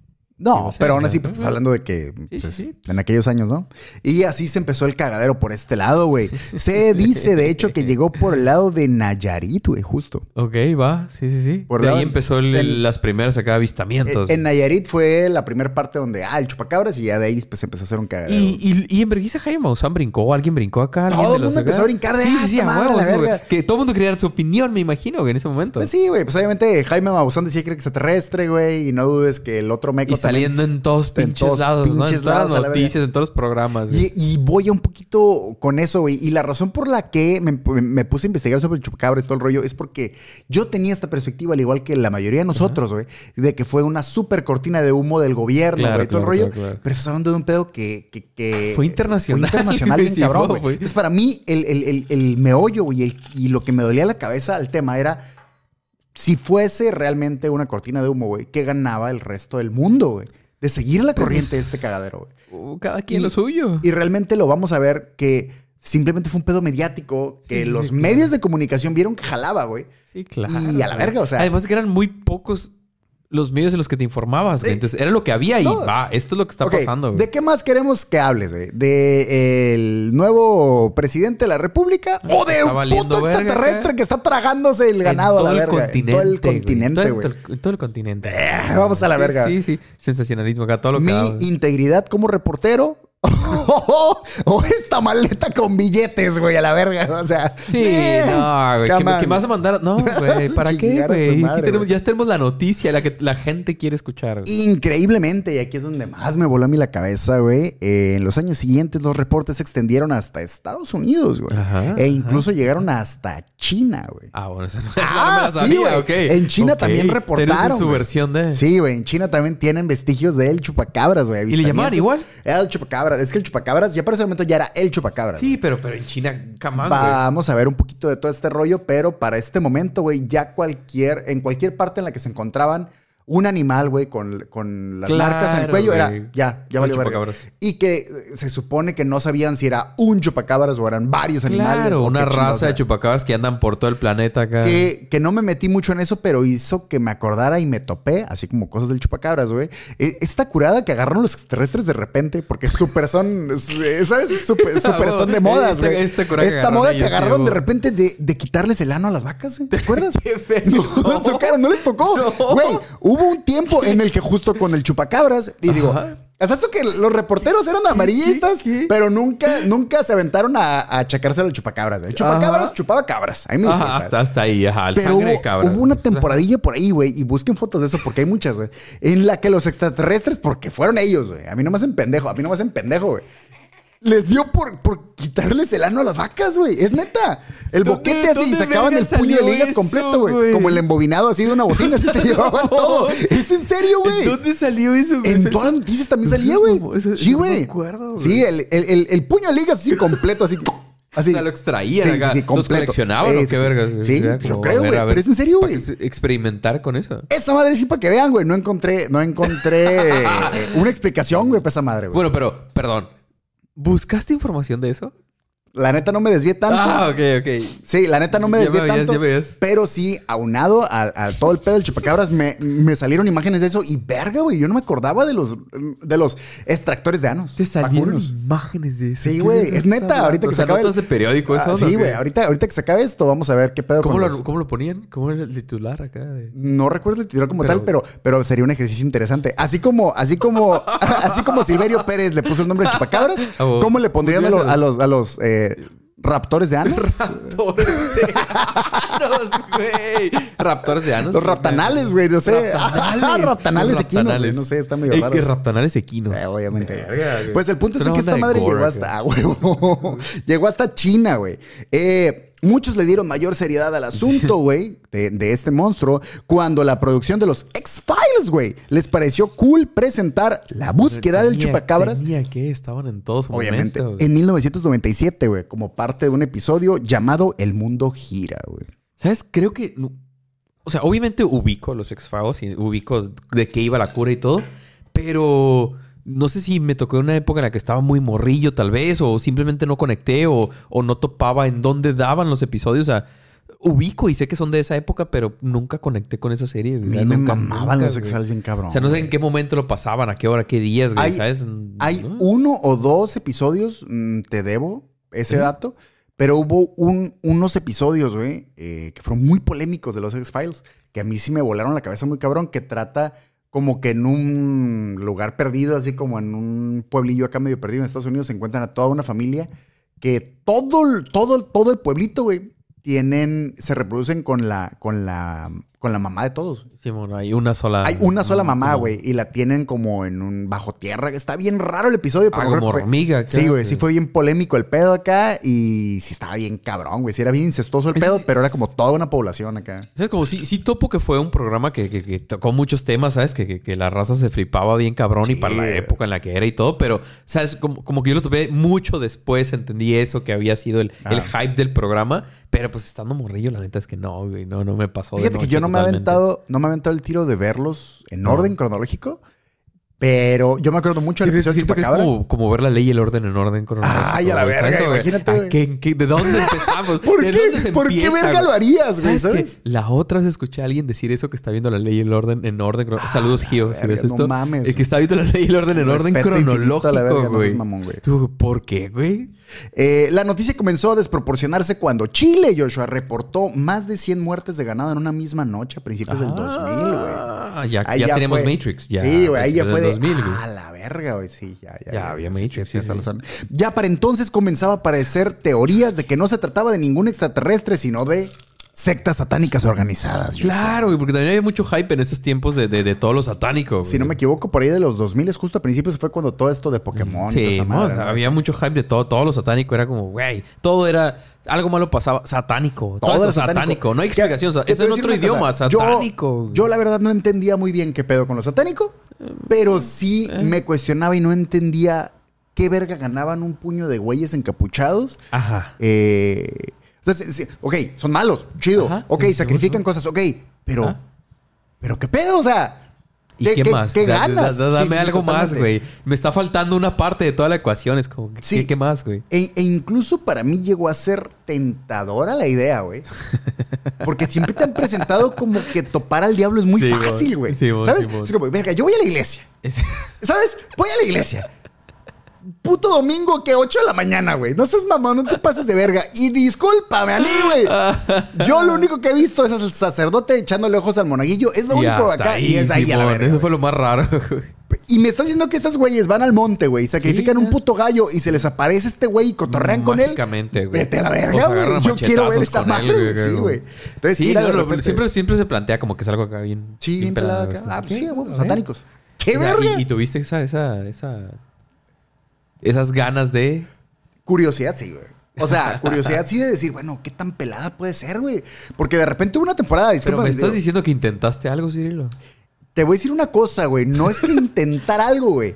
[SPEAKER 1] No,
[SPEAKER 3] o sea,
[SPEAKER 1] pero aún así pues, estás hablando de que
[SPEAKER 3] Sí,
[SPEAKER 1] pues,
[SPEAKER 3] sí, sí.
[SPEAKER 1] en aquellos años, ¿no? Y así se empezó el cagadero por este lado, güey. Se dice, de hecho, que llegó por el lado de Nayarit, güey, justo.
[SPEAKER 3] Ok, va. Sí, sí, sí.
[SPEAKER 1] Por
[SPEAKER 3] de
[SPEAKER 1] lado-
[SPEAKER 3] ahí empezó el-
[SPEAKER 1] en-
[SPEAKER 3] las primeras acá avistamientos.
[SPEAKER 1] En Nayarit fue la primera parte donde, ah, el chupacabras y ya de ahí pues empezó a hacer un cagadero.
[SPEAKER 3] y, y, y en Berguisa Jaime Maussan brincó, alguien brincó acá. ¿Alguien
[SPEAKER 1] Todo el mundo
[SPEAKER 3] acá?
[SPEAKER 1] empezó a brincar de,
[SPEAKER 3] sí,
[SPEAKER 1] "Ah,
[SPEAKER 3] sí, sí,
[SPEAKER 1] esta
[SPEAKER 3] a
[SPEAKER 1] madre, la
[SPEAKER 3] sí, güey.
[SPEAKER 1] verga".
[SPEAKER 3] Que todo el mundo quería dar su opinión, me imagino, güey, en ese momento.
[SPEAKER 1] Pues sí, güey, pues obviamente Jaime Maussan decía que era extraterrestre, güey, y no dudes que el otro meco
[SPEAKER 3] saliendo en todos
[SPEAKER 1] en
[SPEAKER 3] pinches
[SPEAKER 1] todos
[SPEAKER 3] lados, ¿no?
[SPEAKER 1] pinches
[SPEAKER 3] En todas las noticias, en todos los programas.
[SPEAKER 1] Y, y voy a un poquito con eso, güey. Y la razón por la que me, me puse a investigar sobre el chupacabras y todo el rollo es porque yo tenía esta perspectiva, al igual que la mayoría de nosotros, güey, de que fue una super cortina de humo del gobierno,
[SPEAKER 3] Claro,
[SPEAKER 1] güey, todo
[SPEAKER 3] claro,
[SPEAKER 1] el rollo.
[SPEAKER 3] claro.
[SPEAKER 1] Pero estás hablando de un pedo que. que- que-
[SPEAKER 3] Fue internacional,
[SPEAKER 1] Fue internacional, bien
[SPEAKER 3] sí,
[SPEAKER 1] cabrón, güey. Entonces, para mí, el, el- el- el meollo, güey, y lo que me dolía la cabeza al tema era. Si fuese realmente una cortina de humo, güey, ¿qué ganaba el resto del mundo, güey? De seguir la corriente de este cagadero, güey.
[SPEAKER 3] Uh, cada quien
[SPEAKER 1] Y-
[SPEAKER 3] lo suyo.
[SPEAKER 1] Y realmente lo vamos a ver que simplemente fue un pedo mediático que
[SPEAKER 3] Sí,
[SPEAKER 1] los
[SPEAKER 3] claro.
[SPEAKER 1] medios de comunicación vieron que jalaba, güey.
[SPEAKER 3] Sí, claro.
[SPEAKER 1] Y a la verga, o sea.
[SPEAKER 3] Además que eran muy pocos los medios en los que te informabas, güey.
[SPEAKER 1] Eh,
[SPEAKER 3] Entonces, era lo que había y
[SPEAKER 1] no.
[SPEAKER 3] va, esto es lo que está pasando, güey.
[SPEAKER 1] ¿De qué más queremos que hables, güey? ¿De el nuevo presidente de la República? ¿O de un puto
[SPEAKER 3] verga
[SPEAKER 1] extraterrestre que está tragándose el ganado
[SPEAKER 3] en
[SPEAKER 1] a
[SPEAKER 3] todo
[SPEAKER 1] la
[SPEAKER 3] el
[SPEAKER 1] verga?
[SPEAKER 3] continente.
[SPEAKER 1] En todo el
[SPEAKER 3] güey.
[SPEAKER 1] continente,
[SPEAKER 3] Todo
[SPEAKER 1] güey.
[SPEAKER 3] todo el continente.
[SPEAKER 1] Eh, vamos a la verga.
[SPEAKER 3] Sí, sí. Sensacionalismo acá, todo lo que
[SPEAKER 1] Mi
[SPEAKER 3] da,
[SPEAKER 1] integridad como reportero. [laughs] o esta maleta con billetes, güey, a la verga. O sea,
[SPEAKER 3] Sí,
[SPEAKER 1] eh,
[SPEAKER 3] no, güey. ¿Qué, vas a mandar? No, [laughs] güey. ¿Para qué, güey? Aquí
[SPEAKER 1] madre,
[SPEAKER 3] tenemos-
[SPEAKER 1] güey.
[SPEAKER 3] ya tenemos la noticia, la que la gente quiere escuchar. güey.
[SPEAKER 1] Increíblemente, y aquí es donde más me voló a mí la cabeza, güey. eh, en los años siguientes, los reportes se extendieron hasta Estados Unidos, güey.
[SPEAKER 3] Ajá,
[SPEAKER 1] e incluso llegaron hasta China, güey.
[SPEAKER 3] Ah, bueno, esa no,
[SPEAKER 1] Ah,
[SPEAKER 3] no
[SPEAKER 1] sí,
[SPEAKER 3] sabía,
[SPEAKER 1] güey. En China también reportaron,
[SPEAKER 3] su versión de...
[SPEAKER 1] Sí, güey. En China también tienen vestigios de el chupacabras, güey.
[SPEAKER 3] ¿Y le llamaban igual?
[SPEAKER 1] El chupacabras. Es que el chupacabras, ya para ese momento ya era el chupacabras.
[SPEAKER 3] Sí, pero, pero en China, güey.
[SPEAKER 1] Vamos a ver un poquito de todo este rollo, pero para este momento, güey, ya cualquier, en cualquier parte en la que se encontraban un animal, güey, con, con las
[SPEAKER 3] Claro,
[SPEAKER 1] marcas en el cuello,
[SPEAKER 3] güey.
[SPEAKER 1] era ya, ya valió verga. Y que eh, se supone que no sabían si era un chupacabras o eran varios animales.
[SPEAKER 3] Claro, una raza de chupacabras que andan por todo el planeta acá.
[SPEAKER 1] Que, que no me metí mucho en eso, pero hizo que me acordara y me topé, así como cosas del chupacabras, güey. Eh, Esta curada que agarraron los extraterrestres de repente, porque súper son, eh, ¿sabes? [laughs] Súper son de modas, güey.
[SPEAKER 3] esta
[SPEAKER 1] Esta moda que agarraron de repente de, de quitarles el ano a las vacas, güey. ¿Te [laughs] acuerdas? [laughs] No les tocaron, no les tocó.
[SPEAKER 3] No.
[SPEAKER 1] Güey, hubo un tiempo en el que justo con el chupacabras, y digo,
[SPEAKER 3] Ajá.
[SPEAKER 1] hasta eso que los reporteros eran amarillistas,
[SPEAKER 3] qué, qué?
[SPEAKER 1] pero nunca, nunca se aventaron a, a achacarse al chupacabras. El chupacabras
[SPEAKER 3] Ajá.
[SPEAKER 1] chupaba cabras. Ahí me
[SPEAKER 3] Ajá, hasta, hasta ahí, ajá. El
[SPEAKER 1] Pero
[SPEAKER 3] sangre
[SPEAKER 1] hubo,
[SPEAKER 3] de cabra.
[SPEAKER 1] hubo una temporadilla por ahí, güey, y busquen fotos de eso porque hay muchas, güey, en la que los extraterrestres, porque fueron ellos, güey, a mí no me hacen pendejo, a mí no me hacen pendejo, güey. Les dio por, por quitarles el ano a las vacas, güey. Es neta. El
[SPEAKER 3] ¿Dónde-
[SPEAKER 1] boquete así y sacaban el puño de ligas
[SPEAKER 3] eso,
[SPEAKER 1] completo, güey. Como el embobinado así de una bocina, así se [laughs] llevaban todo. Es en serio, güey.
[SPEAKER 3] ¿Dónde salió eso, güey?
[SPEAKER 1] En todas las noticias también salía, güey. Sí,
[SPEAKER 3] no
[SPEAKER 1] güey.
[SPEAKER 3] güey.
[SPEAKER 1] Sí, el, el, el, el puño de ligas así completo, así. Así.
[SPEAKER 3] O sea, lo extraían
[SPEAKER 1] Sí,
[SPEAKER 3] acá.
[SPEAKER 1] sí, sí,
[SPEAKER 3] ¿Los coleccionaban
[SPEAKER 1] Eh,
[SPEAKER 3] o qué
[SPEAKER 1] sí,
[SPEAKER 3] vergas?
[SPEAKER 1] sí.
[SPEAKER 3] Como,
[SPEAKER 1] yo creo, güey, pero es en serio, güey.
[SPEAKER 3] Experimentar con eso.
[SPEAKER 1] Esa madre sí para que vean, güey. No encontré, no encontré [laughs] eh, una explicación, güey, para esa madre, güey.
[SPEAKER 3] Bueno, pero, perdón. ¿Buscaste información de eso?
[SPEAKER 1] La neta no me desvié tanto.
[SPEAKER 3] Ah, ok, ok.
[SPEAKER 1] Sí, la neta no me
[SPEAKER 3] Ya
[SPEAKER 1] desvié
[SPEAKER 3] me veías,
[SPEAKER 1] tanto.
[SPEAKER 3] ya veías.
[SPEAKER 1] Pero sí, aunado a, a todo el pedo del chupacabras, me, me salieron imágenes de eso. Y verga, güey, yo no me acordaba de los, de los extractores de anos.
[SPEAKER 3] Te salieron
[SPEAKER 1] vacunos.
[SPEAKER 3] imágenes de eso.
[SPEAKER 1] Sí,
[SPEAKER 3] ¿Qué
[SPEAKER 1] güey, es neta,
[SPEAKER 3] hablando?
[SPEAKER 1] ahorita que
[SPEAKER 3] o
[SPEAKER 1] se
[SPEAKER 3] sea,
[SPEAKER 1] acabe el-
[SPEAKER 3] notas de periódico,
[SPEAKER 1] Ah,
[SPEAKER 3] eso.
[SPEAKER 1] sí,
[SPEAKER 3] ¿o qué?
[SPEAKER 1] güey, ahorita, ahorita que se acabe esto, vamos a ver qué pedo
[SPEAKER 3] ¿Cómo
[SPEAKER 1] con
[SPEAKER 3] lo,
[SPEAKER 1] los-
[SPEAKER 3] ¿Cómo lo ponían? ¿Cómo era el titular acá? de-
[SPEAKER 1] No recuerdo el titular como
[SPEAKER 3] Pero-
[SPEAKER 1] tal, pero, pero sería un ejercicio interesante. Así como, así como, [laughs] así como Silverio Pérez le puso el nombre de [laughs] chupacabras,
[SPEAKER 3] Ah.
[SPEAKER 1] ¿cómo le pondrían a, lo-
[SPEAKER 3] Podría
[SPEAKER 1] a los, a los eh, raptores de anos? [laughs]
[SPEAKER 3] Raptores de anos, güey. Raptores de anos.
[SPEAKER 1] Los raptanales, güey, no sé. [laughs] Ah, raptanales equinos,
[SPEAKER 3] raptanales.
[SPEAKER 1] no sé, está medio raro.
[SPEAKER 3] que raptanales equinos.
[SPEAKER 1] Eh, obviamente.
[SPEAKER 3] Verga.
[SPEAKER 1] Pues el punto es, que esta madre
[SPEAKER 3] gore,
[SPEAKER 1] llegó hasta, [laughs] ah, huevo. llegó hasta China, güey. Eh, muchos le dieron mayor seriedad al asunto, [laughs] güey, de, de este monstruo, cuando la producción de los X-Files, güey, les pareció cool presentar la búsqueda del chupacabras.
[SPEAKER 3] Tenía que estaban en todo su
[SPEAKER 1] Obviamente,
[SPEAKER 3] momento.
[SPEAKER 1] en 1997, güey, como parte de un episodio llamado El Mundo Gira, güey.
[SPEAKER 3] ¿Sabes? Creo que. O sea, obviamente ubico a los ex-fagos y ubico de qué iba la cura y todo, pero no sé si me tocó en una época en la que estaba muy morrillo, tal vez, o simplemente no conecté, o, o no topaba en dónde daban los episodios. O sea, ubico y sé que son de esa época, pero nunca conecté con esa serie. O sea,
[SPEAKER 1] me
[SPEAKER 3] nunca,
[SPEAKER 1] mamaban
[SPEAKER 3] nunca,
[SPEAKER 1] los
[SPEAKER 3] güey.
[SPEAKER 1] X-Files bien cabrón.
[SPEAKER 3] O sea, no sé
[SPEAKER 1] güey.
[SPEAKER 3] en qué momento lo pasaban, a qué hora, qué días, güey,
[SPEAKER 1] Hay-
[SPEAKER 3] ¿sabes?
[SPEAKER 1] Hay
[SPEAKER 3] ¿No?
[SPEAKER 1] uno o dos episodios, mm, te debo ese dato, pero hubo un- unos episodios, güey, eh, que fueron muy polémicos de los X-Files, que a mí sí me volaron la cabeza muy cabrón, que trata como que en un lugar perdido, así como en un pueblillo acá medio perdido en Estados Unidos, se encuentran a toda una familia que todo, todo, todo el pueblito, güey, tienen, se reproducen con la, con la, con la mamá de todos.
[SPEAKER 3] Sí, bueno, hay una sola.
[SPEAKER 1] Hay una sola mamá, güey, y la tienen como en un bajo tierra. Está bien raro el episodio. pero
[SPEAKER 3] Ah, como
[SPEAKER 1] fue-
[SPEAKER 3] hormiga. acá,
[SPEAKER 1] Sí, güey, sí fue bien polémico el pedo acá y sí estaba bien cabrón, güey. Sí era bien incestuoso el pedo, pero era como toda una población acá.
[SPEAKER 3] ¿Sabes? Como sí, sí topo que fue un programa que, que- que tocó muchos temas, ¿sabes? Que, la raza se flipaba bien cabrón y para la época en la que era y todo, pero, ¿sabes? Como, como que yo lo tuve mucho después, entendí eso, que había sido el, el
[SPEAKER 1] Ah.
[SPEAKER 3] hype del programa, pero pues estando morrillo, la neta es que no, güey, no, no me pasó. de
[SPEAKER 1] Fíjate que
[SPEAKER 3] noche
[SPEAKER 1] yo no me he aventado, no me he aventado el tiro de verlos en
[SPEAKER 3] No.
[SPEAKER 1] orden cronológico. Pero yo me acuerdo mucho del episodio de
[SPEAKER 3] es como, como ver la ley y el orden en orden cronológico.
[SPEAKER 1] Ay, a la verga, imagínate,
[SPEAKER 3] ¿a
[SPEAKER 1] güey.
[SPEAKER 3] qué- en qué- ¿De dónde empezamos? [laughs]
[SPEAKER 1] ¿Por
[SPEAKER 3] ¿De
[SPEAKER 1] qué?
[SPEAKER 3] dónde se
[SPEAKER 1] ¿Por qué verga lo harías, güey?
[SPEAKER 3] La otra vez escuché a alguien decir eso que está viendo la ley y el orden en orden. crono- Saludos, Gio, si
[SPEAKER 1] verga,
[SPEAKER 3] ves
[SPEAKER 1] no
[SPEAKER 3] esto.
[SPEAKER 1] mames.
[SPEAKER 3] El que está viendo la ley y el orden en orden
[SPEAKER 1] infinito a la verga,
[SPEAKER 3] cronológico,
[SPEAKER 1] no
[SPEAKER 3] güey.
[SPEAKER 1] seas mamón, güey.
[SPEAKER 3] ¿Por qué, güey?
[SPEAKER 1] Eh, la noticia comenzó a desproporcionarse cuando Chile, Joshua, reportó más de 100 muertes de ganado en una misma noche a principios del 2000, güey.
[SPEAKER 3] Ah, ya, ya, tenemos
[SPEAKER 1] fue-
[SPEAKER 3] Matrix. Ya,
[SPEAKER 1] sí, güey, ahí ya
[SPEAKER 3] desde
[SPEAKER 1] fue de.
[SPEAKER 3] 2000, güey.
[SPEAKER 1] ah, la verga, güey. Sí, ya, ya.
[SPEAKER 3] Ya había Matrix, sí, sí.
[SPEAKER 1] Ya para entonces comenzaba a aparecer teorías de que no se trataba de ningún extraterrestre, sino de sectas satánicas organizadas.
[SPEAKER 3] Claro, güey, porque también había mucho hype en esos tiempos de, de, de todo lo satánico. güey.
[SPEAKER 1] Si no me equivoco, por ahí de los 2000, justo a principios fue cuando todo esto de Pokémon y toda
[SPEAKER 3] Sí,
[SPEAKER 1] esa
[SPEAKER 3] no,
[SPEAKER 1] madre, ¿no?
[SPEAKER 3] había mucho hype de todo, todo lo satánico era como, güey, todo era, algo malo pasaba, satánico, todo,
[SPEAKER 1] Todo era
[SPEAKER 3] satánico. no hay explicación, eso en
[SPEAKER 1] a
[SPEAKER 3] otro idioma,
[SPEAKER 1] cosa. Yo-
[SPEAKER 3] satánico.
[SPEAKER 1] Yo, la verdad no entendía muy bien qué pedo con lo satánico, pero sí
[SPEAKER 3] Eh.
[SPEAKER 1] me cuestionaba y no entendía qué verga ganaban un puño de güeyes encapuchados.
[SPEAKER 3] Ajá.
[SPEAKER 1] Eh, o sea, sí, sí, ok, son malos, chido.
[SPEAKER 3] Ajá,
[SPEAKER 1] ok, sacrifican cosas, ok, pero,
[SPEAKER 3] Ajá.
[SPEAKER 1] pero qué pedo, o sea.
[SPEAKER 3] ¿Y qué, más?
[SPEAKER 1] ¿Qué ganas?
[SPEAKER 3] da- da- dame
[SPEAKER 1] sí,
[SPEAKER 3] algo más, güey. Me está faltando una parte de toda la ecuación. Es como, ¿qué,
[SPEAKER 1] Sí.
[SPEAKER 3] qué más, güey?
[SPEAKER 1] E, e incluso para mí llegó a ser tentadora la idea, güey. [laughs] Porque siempre te han presentado como que topar al diablo es muy
[SPEAKER 3] Sí,
[SPEAKER 1] fácil, güey. ¿Sabes? es como, venga, yo voy a la iglesia.
[SPEAKER 3] Es-
[SPEAKER 1] ¿Sabes? Voy a la iglesia. Puto domingo que 8 de la mañana, güey. No seas mamón, no te pases de verga. Y discúlpame a mí, güey. [laughs] Yo lo único que he visto es al sacerdote echándole ojos al monaguillo. Es lo
[SPEAKER 3] y
[SPEAKER 1] único acá. y es ahí a la verga.
[SPEAKER 3] Eso
[SPEAKER 1] güey.
[SPEAKER 3] fue lo más raro, [laughs] güey.
[SPEAKER 1] Y me estás diciendo que estos güeyes van al monte, güey, sacrifican un puto gallo y se les aparece este güey y cotorrean con él.
[SPEAKER 3] Güey.
[SPEAKER 1] Vete a la verga, güey. Yo quiero ver esa madre, güey. Sí, güey. Entonces,
[SPEAKER 3] Sí, no,
[SPEAKER 1] repente-
[SPEAKER 3] siempre, siempre se plantea como que es algo acá bien.
[SPEAKER 1] Sí, bien pelada acá. Ah, pues sí,
[SPEAKER 3] ¿qué?
[SPEAKER 1] bueno,
[SPEAKER 3] ¿Eh?
[SPEAKER 1] satánicos. ¡Qué verga!
[SPEAKER 3] Y, y tuviste esa, esa, esa, esas ganas de.
[SPEAKER 1] Curiosidad, sí, güey. O sea, [laughs] curiosidad sí de decir, bueno, ¿qué tan pelada puede ser, güey? Porque de repente hubo una temporada,
[SPEAKER 3] Pero me estás
[SPEAKER 1] digo,
[SPEAKER 3] diciendo que intentaste algo, Cirilo.
[SPEAKER 1] te voy a decir una cosa, güey. No es que [laughs] intentar algo, güey.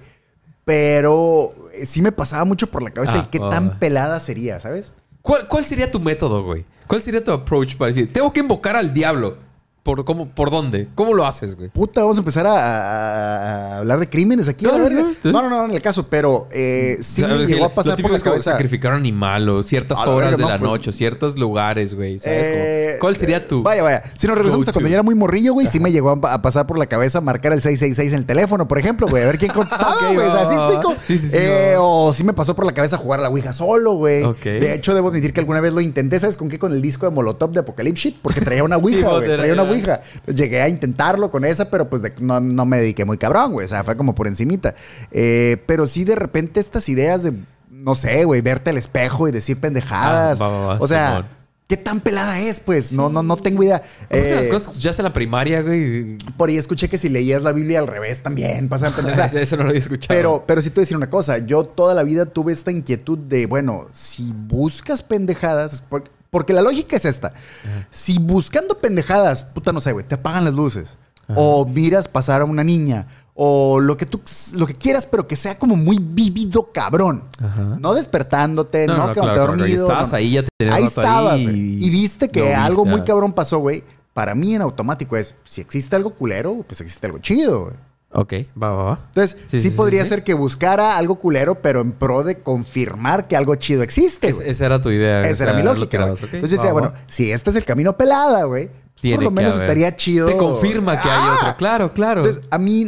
[SPEAKER 1] Pero sí me pasaba mucho por la cabeza
[SPEAKER 3] Ah,
[SPEAKER 1] el qué
[SPEAKER 3] ah.
[SPEAKER 1] tan pelada sería, ¿sabes?
[SPEAKER 3] ¿Cuál, ¿Cuál sería tu método, güey? ¿Cuál sería tu approach para decir, tengo que invocar al diablo? ¿Por, cómo, ¿por dónde? ¿Cómo lo haces, güey?
[SPEAKER 1] Puta, vamos a empezar a, a- a hablar de crímenes aquí, a la
[SPEAKER 3] No,
[SPEAKER 1] verga.
[SPEAKER 3] no,
[SPEAKER 1] No,
[SPEAKER 3] no.
[SPEAKER 1] no, no, en el caso, pero eh, sí
[SPEAKER 3] O sea,
[SPEAKER 1] me llegó a pasar
[SPEAKER 3] lo
[SPEAKER 1] por la
[SPEAKER 3] es
[SPEAKER 1] cabeza.
[SPEAKER 3] sacrificar un animal o ciertas
[SPEAKER 1] A la
[SPEAKER 3] horas
[SPEAKER 1] verga,
[SPEAKER 3] de
[SPEAKER 1] no,
[SPEAKER 3] la
[SPEAKER 1] pues-
[SPEAKER 3] noche, ciertos lugares, güey. ¿sabes?
[SPEAKER 1] Eh,
[SPEAKER 3] Como- ¿Cuál sería tu...?
[SPEAKER 1] Vaya, vaya. Si nos regresamos a cuando yo era muy morrillo, güey, sí me llegó a, a pasar por la cabeza marcar el 666 en el teléfono, por ejemplo, güey. A ver quién contestaba,
[SPEAKER 3] Ok, [laughs]
[SPEAKER 1] güey. o sea,
[SPEAKER 3] va,
[SPEAKER 1] ¿sí
[SPEAKER 3] va, va.
[SPEAKER 1] explico?
[SPEAKER 3] Sí, sí, sí,
[SPEAKER 1] Eh, o sí me pasó por la cabeza jugar a la Ouija solo, güey. De hecho, debo admitir que alguna vez lo intenté, ¿sabes con qué? Con el disco de Molotov de Apocalypse Shit, porque traía una [laughs] Ouija, güey. traía una Ouija. Llegué a intentarlo con esa, pero pues de- no, no me dediqué muy cabrón, güey. O sea, fue como por encimita. Eh, pero sí, de repente, estas ideas de, no sé, güey, verte al espejo y decir pendejadas.
[SPEAKER 3] Ah, va, va, va,
[SPEAKER 1] o sea. ¿qué tan pelada es? Pues no, no, no tengo idea.
[SPEAKER 3] De las
[SPEAKER 1] Eh,
[SPEAKER 3] cosas escuchaste en la primaria, güey.
[SPEAKER 1] por ahí escuché que si leías la Biblia al revés también [laughs] pasan pendejadas. [laughs]
[SPEAKER 3] Eso, no lo había escuchado.
[SPEAKER 1] Pero, pero sí te voy a decir una cosa. Yo toda la vida tuve esta inquietud de, bueno, si buscas pendejadas, es por- porque la lógica es esta. Si buscando pendejadas, puta no sé, güey, te apagan las luces. O miras pasar a una niña. O lo que tú, lo que quieras, pero que sea como muy vívido cabrón.
[SPEAKER 3] Ajá.
[SPEAKER 1] No despertándote, no,
[SPEAKER 3] No, claro, claro,
[SPEAKER 1] dormido.
[SPEAKER 3] estabas
[SPEAKER 1] no.
[SPEAKER 3] ahí, ya tenías
[SPEAKER 1] Ahí estabas,
[SPEAKER 3] y-
[SPEAKER 1] viste que
[SPEAKER 3] viste,
[SPEAKER 1] algo muy cabrón pasó, güey. Para mí en automático es, si existe algo culero, pues existe algo chido, güey.
[SPEAKER 3] Ok, va, va, va.
[SPEAKER 1] Entonces, sí,
[SPEAKER 3] Sí, sí,
[SPEAKER 1] podría
[SPEAKER 3] sí,
[SPEAKER 1] ser que buscara algo culero, pero en pro de confirmar que algo chido existe.
[SPEAKER 3] Es- esa era tu idea.
[SPEAKER 1] Esa era mi lógica. güey. Entonces yo decía, bueno, si este es el camino pelada, güey, pues por lo menos estaría chido.
[SPEAKER 3] Te confirma que hay
[SPEAKER 1] ¡Ah!
[SPEAKER 3] otro. Claro, claro.
[SPEAKER 1] Entonces, a mí,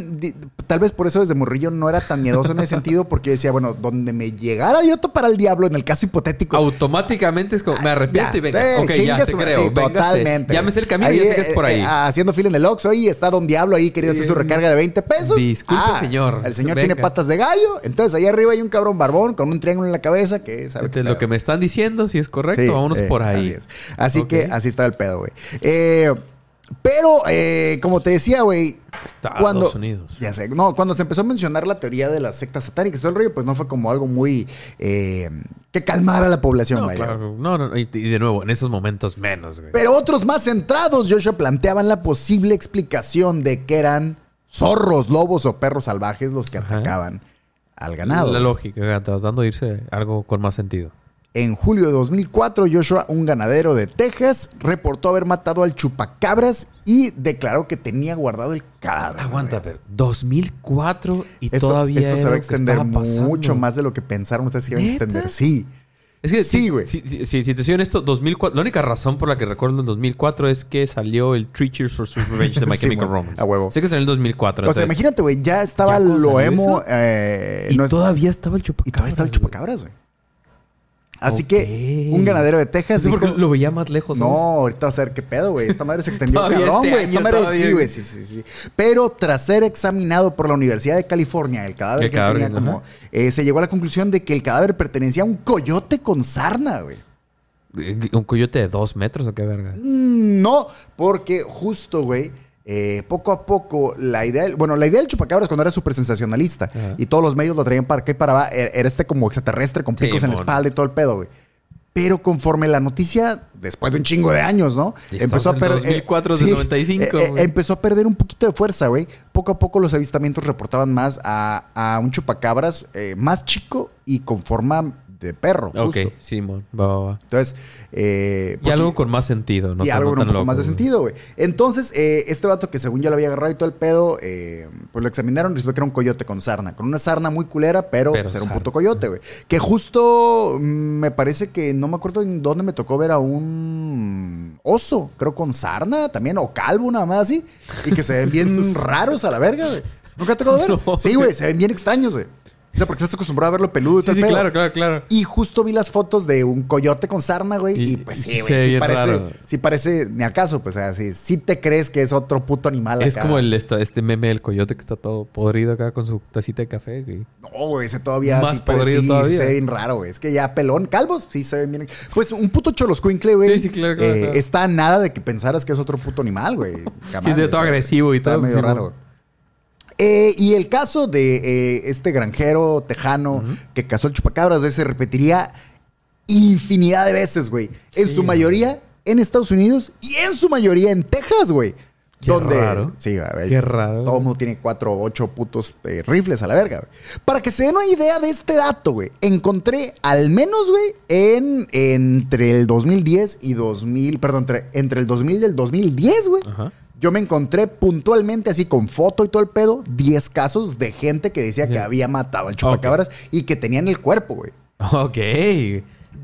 [SPEAKER 1] tal vez por eso desde morrillo no era tan miedoso en ese sentido, porque yo decía, bueno, donde me llegara yo para el diablo, en el caso hipotético.
[SPEAKER 3] Automáticamente es como, me arrepiento
[SPEAKER 1] Ya,
[SPEAKER 3] y venga.
[SPEAKER 1] eh,
[SPEAKER 3] ok, ya te creo.
[SPEAKER 1] totalmente.
[SPEAKER 3] Ya me sé el camino y ya sé que es por
[SPEAKER 1] eh,
[SPEAKER 3] ahí.
[SPEAKER 1] eh, haciendo fila en el Oxxo ahí está Don Diablo ahí queriendo hacer su recarga de 20 pesos. Ah,
[SPEAKER 3] Disculpe, señor.
[SPEAKER 1] El señor
[SPEAKER 3] Venga.
[SPEAKER 1] tiene patas de gallo. Entonces ahí arriba hay un cabrón barbón con un triángulo en la cabeza que sabe
[SPEAKER 3] Entonces, lo que me están diciendo, si es correcto,
[SPEAKER 1] Sí,
[SPEAKER 3] vámonos
[SPEAKER 1] eh,
[SPEAKER 3] por ahí.
[SPEAKER 1] Así, es. Así
[SPEAKER 3] Ok.
[SPEAKER 1] que así estaba el pedo, güey. Eh, pero, eh, como te decía, güey.
[SPEAKER 3] Estados
[SPEAKER 1] Cuando,
[SPEAKER 3] Unidos.
[SPEAKER 1] Ya sé, no, cuando se empezó a mencionar la teoría de las sectas satánicas, todo el rollo, pues no fue como algo muy eh, que calmara a la población,
[SPEAKER 3] No,
[SPEAKER 1] vaya.
[SPEAKER 3] claro. No, no, y, y de nuevo, en esos momentos menos, güey.
[SPEAKER 1] Pero otros más centrados, Joshua, planteaban la posible explicación de que eran zorros, lobos o perros salvajes los que
[SPEAKER 3] Ajá.
[SPEAKER 1] atacaban al ganado.
[SPEAKER 3] La lógica, tratando de irse algo con más sentido.
[SPEAKER 1] En julio de 2004, Joshua, un ganadero de Texas, reportó haber matado al chupacabras y declaró que tenía guardado el cadáver.
[SPEAKER 3] Aguanta, pero 2004 y
[SPEAKER 1] Esto,
[SPEAKER 3] todavía
[SPEAKER 1] esto se va a extender mucho más de lo que pensaron ustedes que iban a extender. Sí.
[SPEAKER 3] Es que
[SPEAKER 1] Sí, güey.
[SPEAKER 3] Si, si- si- si te soy honesto, 2004, la única razón por la que recuerdo el 2004 es que salió el Three Cheers for Revenge de [laughs] My
[SPEAKER 1] Sí,
[SPEAKER 3] Chemical Romance.
[SPEAKER 1] a huevo.
[SPEAKER 3] Sé que salió en el 2004.
[SPEAKER 1] O sea, imagínate, güey, ya estaba
[SPEAKER 3] ¿Ya cuando
[SPEAKER 1] lo emo. eh,
[SPEAKER 3] y
[SPEAKER 1] no es-
[SPEAKER 3] todavía estaba el chupacabras.
[SPEAKER 1] y todavía estaba el chupacabras, güey. Así que un ganadero de Texas.
[SPEAKER 3] No
[SPEAKER 1] dijo-
[SPEAKER 3] lo veía más lejos.
[SPEAKER 1] No,
[SPEAKER 3] ¿sabes?
[SPEAKER 1] ahorita vas a ver qué pedo, güey. Esta madre se [laughs] extendió cabrón,
[SPEAKER 3] este
[SPEAKER 1] güey. Esta madre sí, güey. Sí, sí, sí. Pero tras ser examinado por la Universidad de California, el cadáver
[SPEAKER 3] El
[SPEAKER 1] que
[SPEAKER 3] cadáver,
[SPEAKER 1] tenía como. eh, se llegó a la conclusión de que el cadáver pertenecía a un coyote con sarna, güey.
[SPEAKER 3] ¿Un coyote de dos metros o qué verga?
[SPEAKER 1] Mm, No, porque justo, güey. Eh, poco a poco, la idea, del- bueno, la idea del chupacabras cuando era súper sensacionalista
[SPEAKER 3] Ajá.
[SPEAKER 1] y todos los medios lo traían para acá y para abajo, era este como extraterrestre con
[SPEAKER 3] Sí,
[SPEAKER 1] picos en la espalda y todo el pedo, güey. Pero conforme la noticia, después de un chingo de años, ¿no?
[SPEAKER 3] Estamos en 2004,
[SPEAKER 1] eh,
[SPEAKER 3] de 95,
[SPEAKER 1] eh, empezó a perder un poquito de fuerza, güey. Poco a poco los avistamientos reportaban más a, a un chupacabras más chico y con forma de perro.
[SPEAKER 3] Ok,
[SPEAKER 1] justo.
[SPEAKER 3] Simón. Va, va, va.
[SPEAKER 1] Entonces, eh,
[SPEAKER 3] Y algo con más sentido, ¿no?
[SPEAKER 1] y algo
[SPEAKER 3] no
[SPEAKER 1] un poco más de sentido, güey. Entonces, eh, este vato que según yo lo había agarrado y todo el pedo, eh, pues lo examinaron y resultó que era un coyote con sarna. Con una sarna muy culera, pero,
[SPEAKER 3] Pero
[SPEAKER 1] pues, era un puto coyote, güey. Que justo mm, me parece que no me acuerdo en dónde me tocó ver a un oso, creo con sarna también, o calvo, nada más así. Y que se ven bien [laughs] raros a la verga, güey. ¿Nunca te tocó ver? [laughs]
[SPEAKER 3] No,
[SPEAKER 1] sí, güey, se ven bien extraños, güey. O sea, porque estás acostumbrado a verlo peludo
[SPEAKER 3] Sí, sí,
[SPEAKER 1] pedo.
[SPEAKER 3] claro, claro, claro.
[SPEAKER 1] Y justo vi las fotos de un coyote con sarna, güey. Y,
[SPEAKER 3] Y-
[SPEAKER 1] pues sí,
[SPEAKER 3] sí
[SPEAKER 1] güey. Sí,
[SPEAKER 3] bien
[SPEAKER 1] parece,
[SPEAKER 3] raro.
[SPEAKER 1] sí parece, ni acaso, pues, o sea, sí, sí te crees que es otro puto animal
[SPEAKER 3] Es
[SPEAKER 1] acá.
[SPEAKER 3] como el, esta- este meme del coyote que está todo podrido acá con su tacita de café, güey.
[SPEAKER 1] No, güey, ese todavía
[SPEAKER 3] Más
[SPEAKER 1] sí parece,
[SPEAKER 3] podrido
[SPEAKER 1] sí,
[SPEAKER 3] todavía.
[SPEAKER 1] sí se ve bien raro, güey. Es que ya pelón, calvos, sí se ven bien. Pues un puto choloscuincle, güey.
[SPEAKER 3] Sí, sí, claro, claro,
[SPEAKER 1] eh,
[SPEAKER 3] claro.
[SPEAKER 1] Está nada de que pensaras que es otro puto animal, güey. Jamás,
[SPEAKER 3] Sí, de todo agresivo y
[SPEAKER 1] Está
[SPEAKER 3] todo.
[SPEAKER 1] medio
[SPEAKER 3] sí,
[SPEAKER 1] raro,
[SPEAKER 3] güey.
[SPEAKER 1] Eh, y el caso de eh, este granjero tejano que cazó el chupacabras, güey, se repetiría infinidad de veces, güey. En
[SPEAKER 3] Sí,
[SPEAKER 1] su
[SPEAKER 3] güey.
[SPEAKER 1] mayoría en Estados Unidos y en su mayoría en Texas, güey.
[SPEAKER 3] Qué
[SPEAKER 1] donde,
[SPEAKER 3] raro.
[SPEAKER 1] Sí, güey.
[SPEAKER 3] Qué raro,
[SPEAKER 1] Todo el mundo tiene cuatro o ocho putos eh, rifles a la verga, güey. Para que se den una idea de este dato, güey. Encontré al menos, güey, en, entre el 2010 y 2000, perdón, entre, entre el 2000 y el 2010, güey.
[SPEAKER 3] Ajá.
[SPEAKER 1] Yo me encontré puntualmente, así con foto y todo el pedo, 10 casos de gente que decía que había matado al chupacabras y que tenían el cuerpo, güey.
[SPEAKER 3] Ok.
[SPEAKER 1] De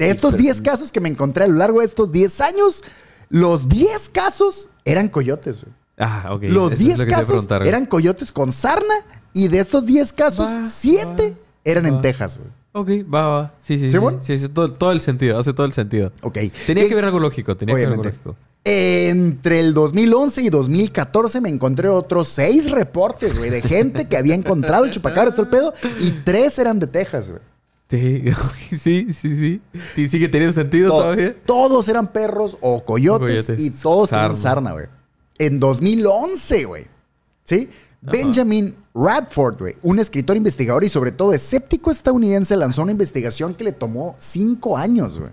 [SPEAKER 1] estos
[SPEAKER 3] Pero-
[SPEAKER 1] 10 casos que me encontré a lo largo de estos 10 años, los 10 casos eran coyotes, güey.
[SPEAKER 3] Ah, ok.
[SPEAKER 1] Los
[SPEAKER 3] Eso es
[SPEAKER 1] 10
[SPEAKER 3] lo que te iba a
[SPEAKER 1] casos eran coyotes con sarna y de estos 10 casos,
[SPEAKER 3] Va,
[SPEAKER 1] 7
[SPEAKER 3] va,
[SPEAKER 1] eran en. Texas, güey.
[SPEAKER 3] Ok, va, va. Sí, sí,
[SPEAKER 1] ¿Sí,
[SPEAKER 3] sí.
[SPEAKER 1] bueno?
[SPEAKER 3] Sí, sí, todo, todo el sentido. Hace todo el sentido.
[SPEAKER 1] Ok.
[SPEAKER 3] Tenía
[SPEAKER 1] Y-
[SPEAKER 3] que ver algo lógico. Tenía que ver algo lógico.
[SPEAKER 1] Entre el 2011 y 2014 me encontré otros seis reportes, güey, de gente que había encontrado el chupacabras, todo el pedo, y tres eran de Texas, güey.
[SPEAKER 3] Sí, [laughs] sí, sí, sí. Sí, sigue teniendo sentido
[SPEAKER 1] To-
[SPEAKER 3] todavía.
[SPEAKER 1] Todos eran perros o coyotes,
[SPEAKER 3] Coyotes.
[SPEAKER 1] y todos tenían
[SPEAKER 3] Sarna.
[SPEAKER 1] sarna, güey. En 2011, güey. ¿Sí? Benjamin Radford, güey, un escritor investigador y sobre todo escéptico estadounidense, lanzó una investigación que le tomó cinco años, güey.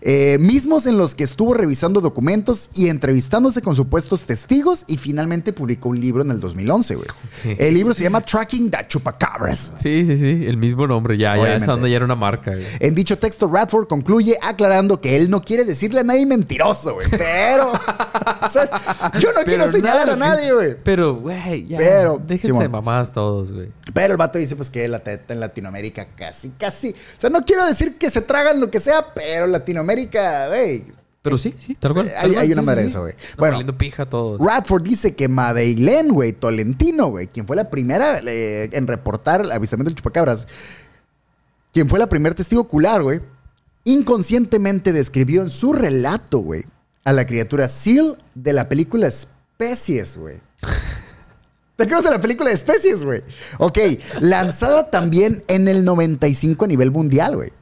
[SPEAKER 1] Eh, mismos en los que estuvo revisando documentos y entrevistándose con supuestos testigos y finalmente publicó un libro en el 2011, güey. [laughs] El libro se llama Tracking the Chupacabras.
[SPEAKER 3] Sí, sí, sí. El mismo nombre. Ya, ya. Esa onda ya era una marca, güey.
[SPEAKER 1] En dicho texto, Radford concluye aclarando que él no quiere decirle a nadie mentiroso, güey. Pero, [laughs] yo no quiero señalar a nadie, güey.
[SPEAKER 3] Pero, güey, ya.
[SPEAKER 1] Pero,
[SPEAKER 3] Déjense de mamás todos, güey.
[SPEAKER 1] Pero el vato dice, pues que la teta en Latinoamérica casi, casi. O sea, no quiero decir que se tragan lo que sea, pero Latinoamérica, güey.
[SPEAKER 3] Pero sí, sí, tal cual.
[SPEAKER 1] Eh, hay- una
[SPEAKER 3] sí,
[SPEAKER 1] madre
[SPEAKER 3] sí,
[SPEAKER 1] de
[SPEAKER 3] sí.
[SPEAKER 1] eso, güey.
[SPEAKER 3] No,
[SPEAKER 1] Bueno.
[SPEAKER 3] pija todos.
[SPEAKER 1] Radford dice que Madeleine, güey, Tolentino, güey, quien fue la primera eh, en reportar el avistamiento del chupacabras, quien fue la primer testigo ocular, güey, inconscientemente describió en su relato, güey, a la criatura Seal de la película Especies, güey. [laughs] ¿Te acuerdas de la película de Especies, güey? Ok, lanzada también en el 95 a nivel mundial, güey.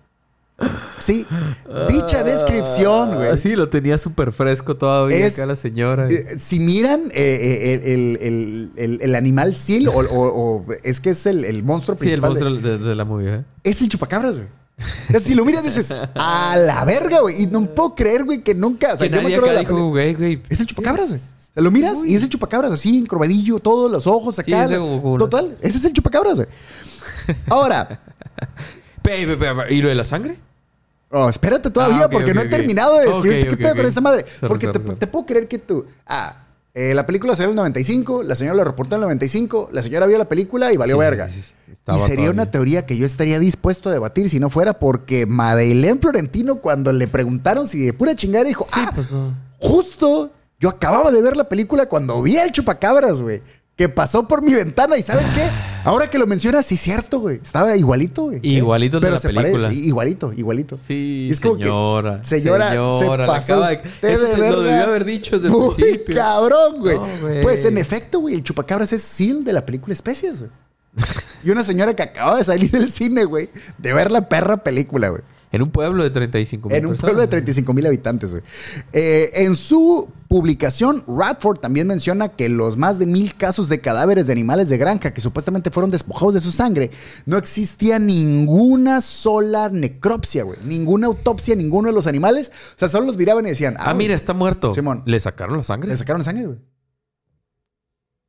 [SPEAKER 1] Sí, dicha descripción, güey.
[SPEAKER 3] Ah, sí, lo tenía súper fresco todavía
[SPEAKER 1] Es-
[SPEAKER 3] acá la señora.
[SPEAKER 1] Eh, si miran eh, eh, el, el- el- el- animal seal, o, o- o- es que es el, el monstruo
[SPEAKER 3] sí, el
[SPEAKER 1] principal, de-
[SPEAKER 3] monstruo de, de la movie, ¿eh?
[SPEAKER 1] es el chupacabras, güey. Si lo miras dices, a la verga, güey. Y no puedo creer, güey, que nunca. O sea,
[SPEAKER 3] Que
[SPEAKER 1] yo me
[SPEAKER 3] nadie
[SPEAKER 1] acuerdo
[SPEAKER 3] acá
[SPEAKER 1] de la
[SPEAKER 3] dijo,
[SPEAKER 1] peli-
[SPEAKER 3] güey, güey.
[SPEAKER 1] Es el chupacabras, güey. Lo miras y es el chupacabras, así, encorvadillo, todos los ojos
[SPEAKER 3] Sí,
[SPEAKER 1] acá.
[SPEAKER 3] como-
[SPEAKER 1] Total, ese es el chupacabras, güey. Ahora, [laughs]
[SPEAKER 3] ¿Y lo de la sangre?
[SPEAKER 1] Oh, espérate todavía,
[SPEAKER 3] Ah,
[SPEAKER 1] porque no he terminado de describirte qué pedo con esa madre.
[SPEAKER 3] Sorry,
[SPEAKER 1] porque
[SPEAKER 3] sorry,
[SPEAKER 1] te,
[SPEAKER 3] sorry.
[SPEAKER 1] te puedo creer que tú. Ah, eh, la película salió en el 95, la señora lo reportó en el 95, la señora vio la película y valió
[SPEAKER 3] Sí,
[SPEAKER 1] verga.
[SPEAKER 3] sí, sí, sí.
[SPEAKER 1] Y sería
[SPEAKER 3] todavía.
[SPEAKER 1] una teoría que yo estaría dispuesto a debatir si no fuera porque Madeleine Florentino, cuando le preguntaron si de pura chingada, dijo:
[SPEAKER 3] Sí,
[SPEAKER 1] Ah,
[SPEAKER 3] pues no.
[SPEAKER 1] justo yo acababa de ver la película cuando vi el chupacabras, güey. Que pasó por mi ventana y ¿sabes qué? Ahora que lo mencionas, sí cierto, güey. Estaba igualito, güey.
[SPEAKER 3] Igualito el de
[SPEAKER 1] Pero
[SPEAKER 3] la
[SPEAKER 1] se pare-
[SPEAKER 3] película.
[SPEAKER 1] igualito, igualito.
[SPEAKER 3] Sí,
[SPEAKER 1] Y es como que,
[SPEAKER 3] señora.
[SPEAKER 1] señora, se
[SPEAKER 3] señora,
[SPEAKER 1] pasó
[SPEAKER 3] de-
[SPEAKER 1] usted
[SPEAKER 3] Eso
[SPEAKER 1] de
[SPEAKER 3] se lo debió haber dicho desde el
[SPEAKER 1] Muy
[SPEAKER 3] principio.
[SPEAKER 1] cabrón, güey.
[SPEAKER 3] No, güey.
[SPEAKER 1] pues en efecto, güey, el chupacabras es Seal de la película Especies, güey. y una señora que acaba de salir del cine, güey, de ver la perra película, güey.
[SPEAKER 3] En un pueblo de 35 mil
[SPEAKER 1] En un pueblo de 35 mil habitantes, güey. Eh, en su publicación, Radford también menciona que los más de mil casos de cadáveres de animales de granja que supuestamente fueron despojados de su sangre, no existía ninguna sola necropsia, güey. Ninguna autopsia, ninguno de los animales. O sea, solo los miraban y decían,
[SPEAKER 3] Ah, mira, está muerto.
[SPEAKER 1] Simón.
[SPEAKER 3] ¿Le sacaron la sangre?
[SPEAKER 1] Le sacaron sangre, güey.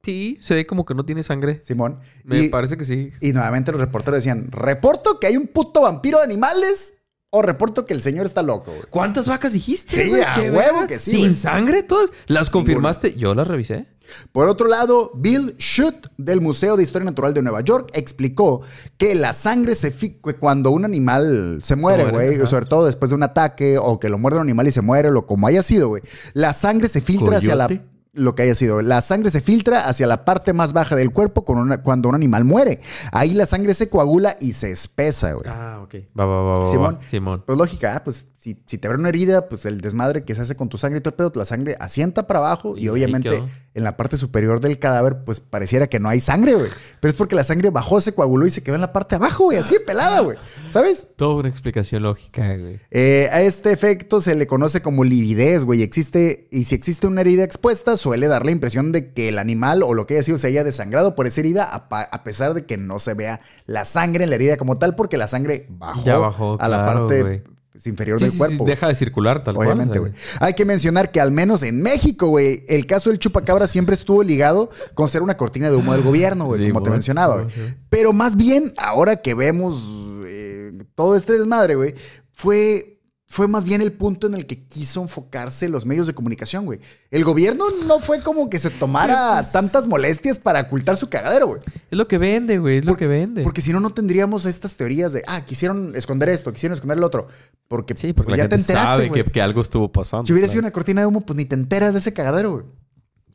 [SPEAKER 3] Sí, se ve como que no tiene sangre.
[SPEAKER 1] Simón.
[SPEAKER 3] Me
[SPEAKER 1] y,
[SPEAKER 3] parece que sí.
[SPEAKER 1] y nuevamente los reporteros decían, ¿reporto que hay un puto vampiro de animales? O reporto que el señor está loco, güey.
[SPEAKER 3] ¿Cuántas vacas dijiste?
[SPEAKER 1] Sí,
[SPEAKER 3] güey?
[SPEAKER 1] a
[SPEAKER 3] ¿Qué
[SPEAKER 1] huevo
[SPEAKER 3] verga?
[SPEAKER 1] que sí,
[SPEAKER 3] ¿Sin
[SPEAKER 1] güey.
[SPEAKER 3] sangre todas? ¿Las confirmaste? Yo las revisé.
[SPEAKER 1] Por otro lado, Bill Schutt del Museo de Historia Natural de Nueva York explicó que la sangre se fi- que cuando un animal se muere, güey, sobre todo después de un ataque o que lo muerde un animal y se muere, lo como haya sido, güey, la sangre se filtra hacia la. Lo que haya sido. La sangre se filtra hacia la parte más baja del cuerpo con una- cuando un animal muere. Ahí la sangre se coagula y se espesa, güey.
[SPEAKER 3] Ah, ok. Va, va, va.
[SPEAKER 1] Simón,
[SPEAKER 3] va. Simón.
[SPEAKER 1] pues lógica, ah, pues si, si te abre una herida, pues el desmadre que se hace con tu sangre y todo el pedo, la sangre asienta para abajo y, obviamente
[SPEAKER 3] quedó.
[SPEAKER 1] en la parte superior del cadáver, pues pareciera que no hay sangre, güey. Pero es porque la sangre bajó, se coaguló y se quedó en la parte de abajo, güey, así pelada, güey. ¿Sabes?
[SPEAKER 3] Toda una explicación lógica, güey.
[SPEAKER 1] Eh, a este efecto se le conoce como lividez, güey. Existe, y si existe una herida expuesta, suele dar la impresión de que el animal o lo que haya sido se haya desangrado por esa herida, a, pesar de que no se vea la sangre en la herida como tal, porque la sangre bajó,
[SPEAKER 3] Ya bajó,
[SPEAKER 1] a la
[SPEAKER 3] claro,
[SPEAKER 1] parte
[SPEAKER 3] güey.
[SPEAKER 1] Pues, inferior
[SPEAKER 3] Sí,
[SPEAKER 1] del
[SPEAKER 3] sí,
[SPEAKER 1] cuerpo.
[SPEAKER 3] deja de circular tal
[SPEAKER 1] Obviamente,
[SPEAKER 3] cual.
[SPEAKER 1] güey. Hay que mencionar que al menos en México, güey, el caso del chupacabra siempre estuvo ligado con ser una cortina de humo del gobierno, güey, como te mencionaba, güey. Pero más bien, ahora que vemos eh, todo este desmadre, güey, fue, fue más bien el punto en el que quiso enfocarse los medios de comunicación, güey. El gobierno no fue como que se tomara
[SPEAKER 3] pues-
[SPEAKER 1] tantas molestias para ocultar su cagadero, güey.
[SPEAKER 3] Es lo que vende, güey. Es lo que vende.
[SPEAKER 1] Porque si no, no tendríamos estas teorías de, ah, quisieron esconder esto, quisieron esconder el otro. Porque,
[SPEAKER 3] sí, porque
[SPEAKER 1] pues,
[SPEAKER 3] la
[SPEAKER 1] ya te
[SPEAKER 3] gente
[SPEAKER 1] enteraste,
[SPEAKER 3] sabe que, que algo estuvo pasando.
[SPEAKER 1] Si hubiera
[SPEAKER 3] claro.
[SPEAKER 1] sido una cortina de humo, pues ni te enteras de ese cagadero, güey.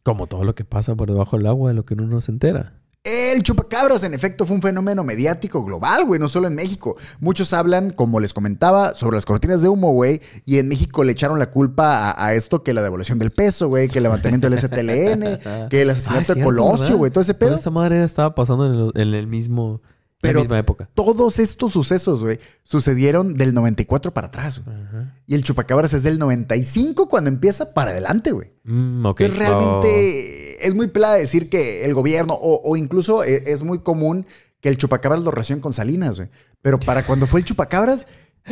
[SPEAKER 3] Como todo lo que pasa por debajo del agua de lo que uno no se entera.
[SPEAKER 1] El chupacabras, en efecto, fue un fenómeno mediático global, güey, no solo en México. Muchos hablan, como les comentaba, sobre las cortinas de humo, güey, y en México le echaron la culpa a, a esto que la devolución del peso, güey, que el levantamiento del STLN, [laughs] que el
[SPEAKER 3] Ah,
[SPEAKER 1] asesinato
[SPEAKER 3] es
[SPEAKER 1] de
[SPEAKER 3] cierto,
[SPEAKER 1] Colosio, güey, todo ese
[SPEAKER 3] Toda
[SPEAKER 1] pedo.
[SPEAKER 3] esa madre estaba pasando en el, en el mismo...
[SPEAKER 1] Pero-
[SPEAKER 3] la misma época.
[SPEAKER 1] Todos estos sucesos, güey, sucedieron del 94 para atrás, güey. Y el chupacabras es del 95 cuando empieza para adelante, güey.
[SPEAKER 3] Mm,
[SPEAKER 1] realmente es muy pelada decir que el gobierno, o, o incluso e- es, muy común que el chupacabras lo relacionen con Salinas, güey. Pero para cuando fue el chupacabras,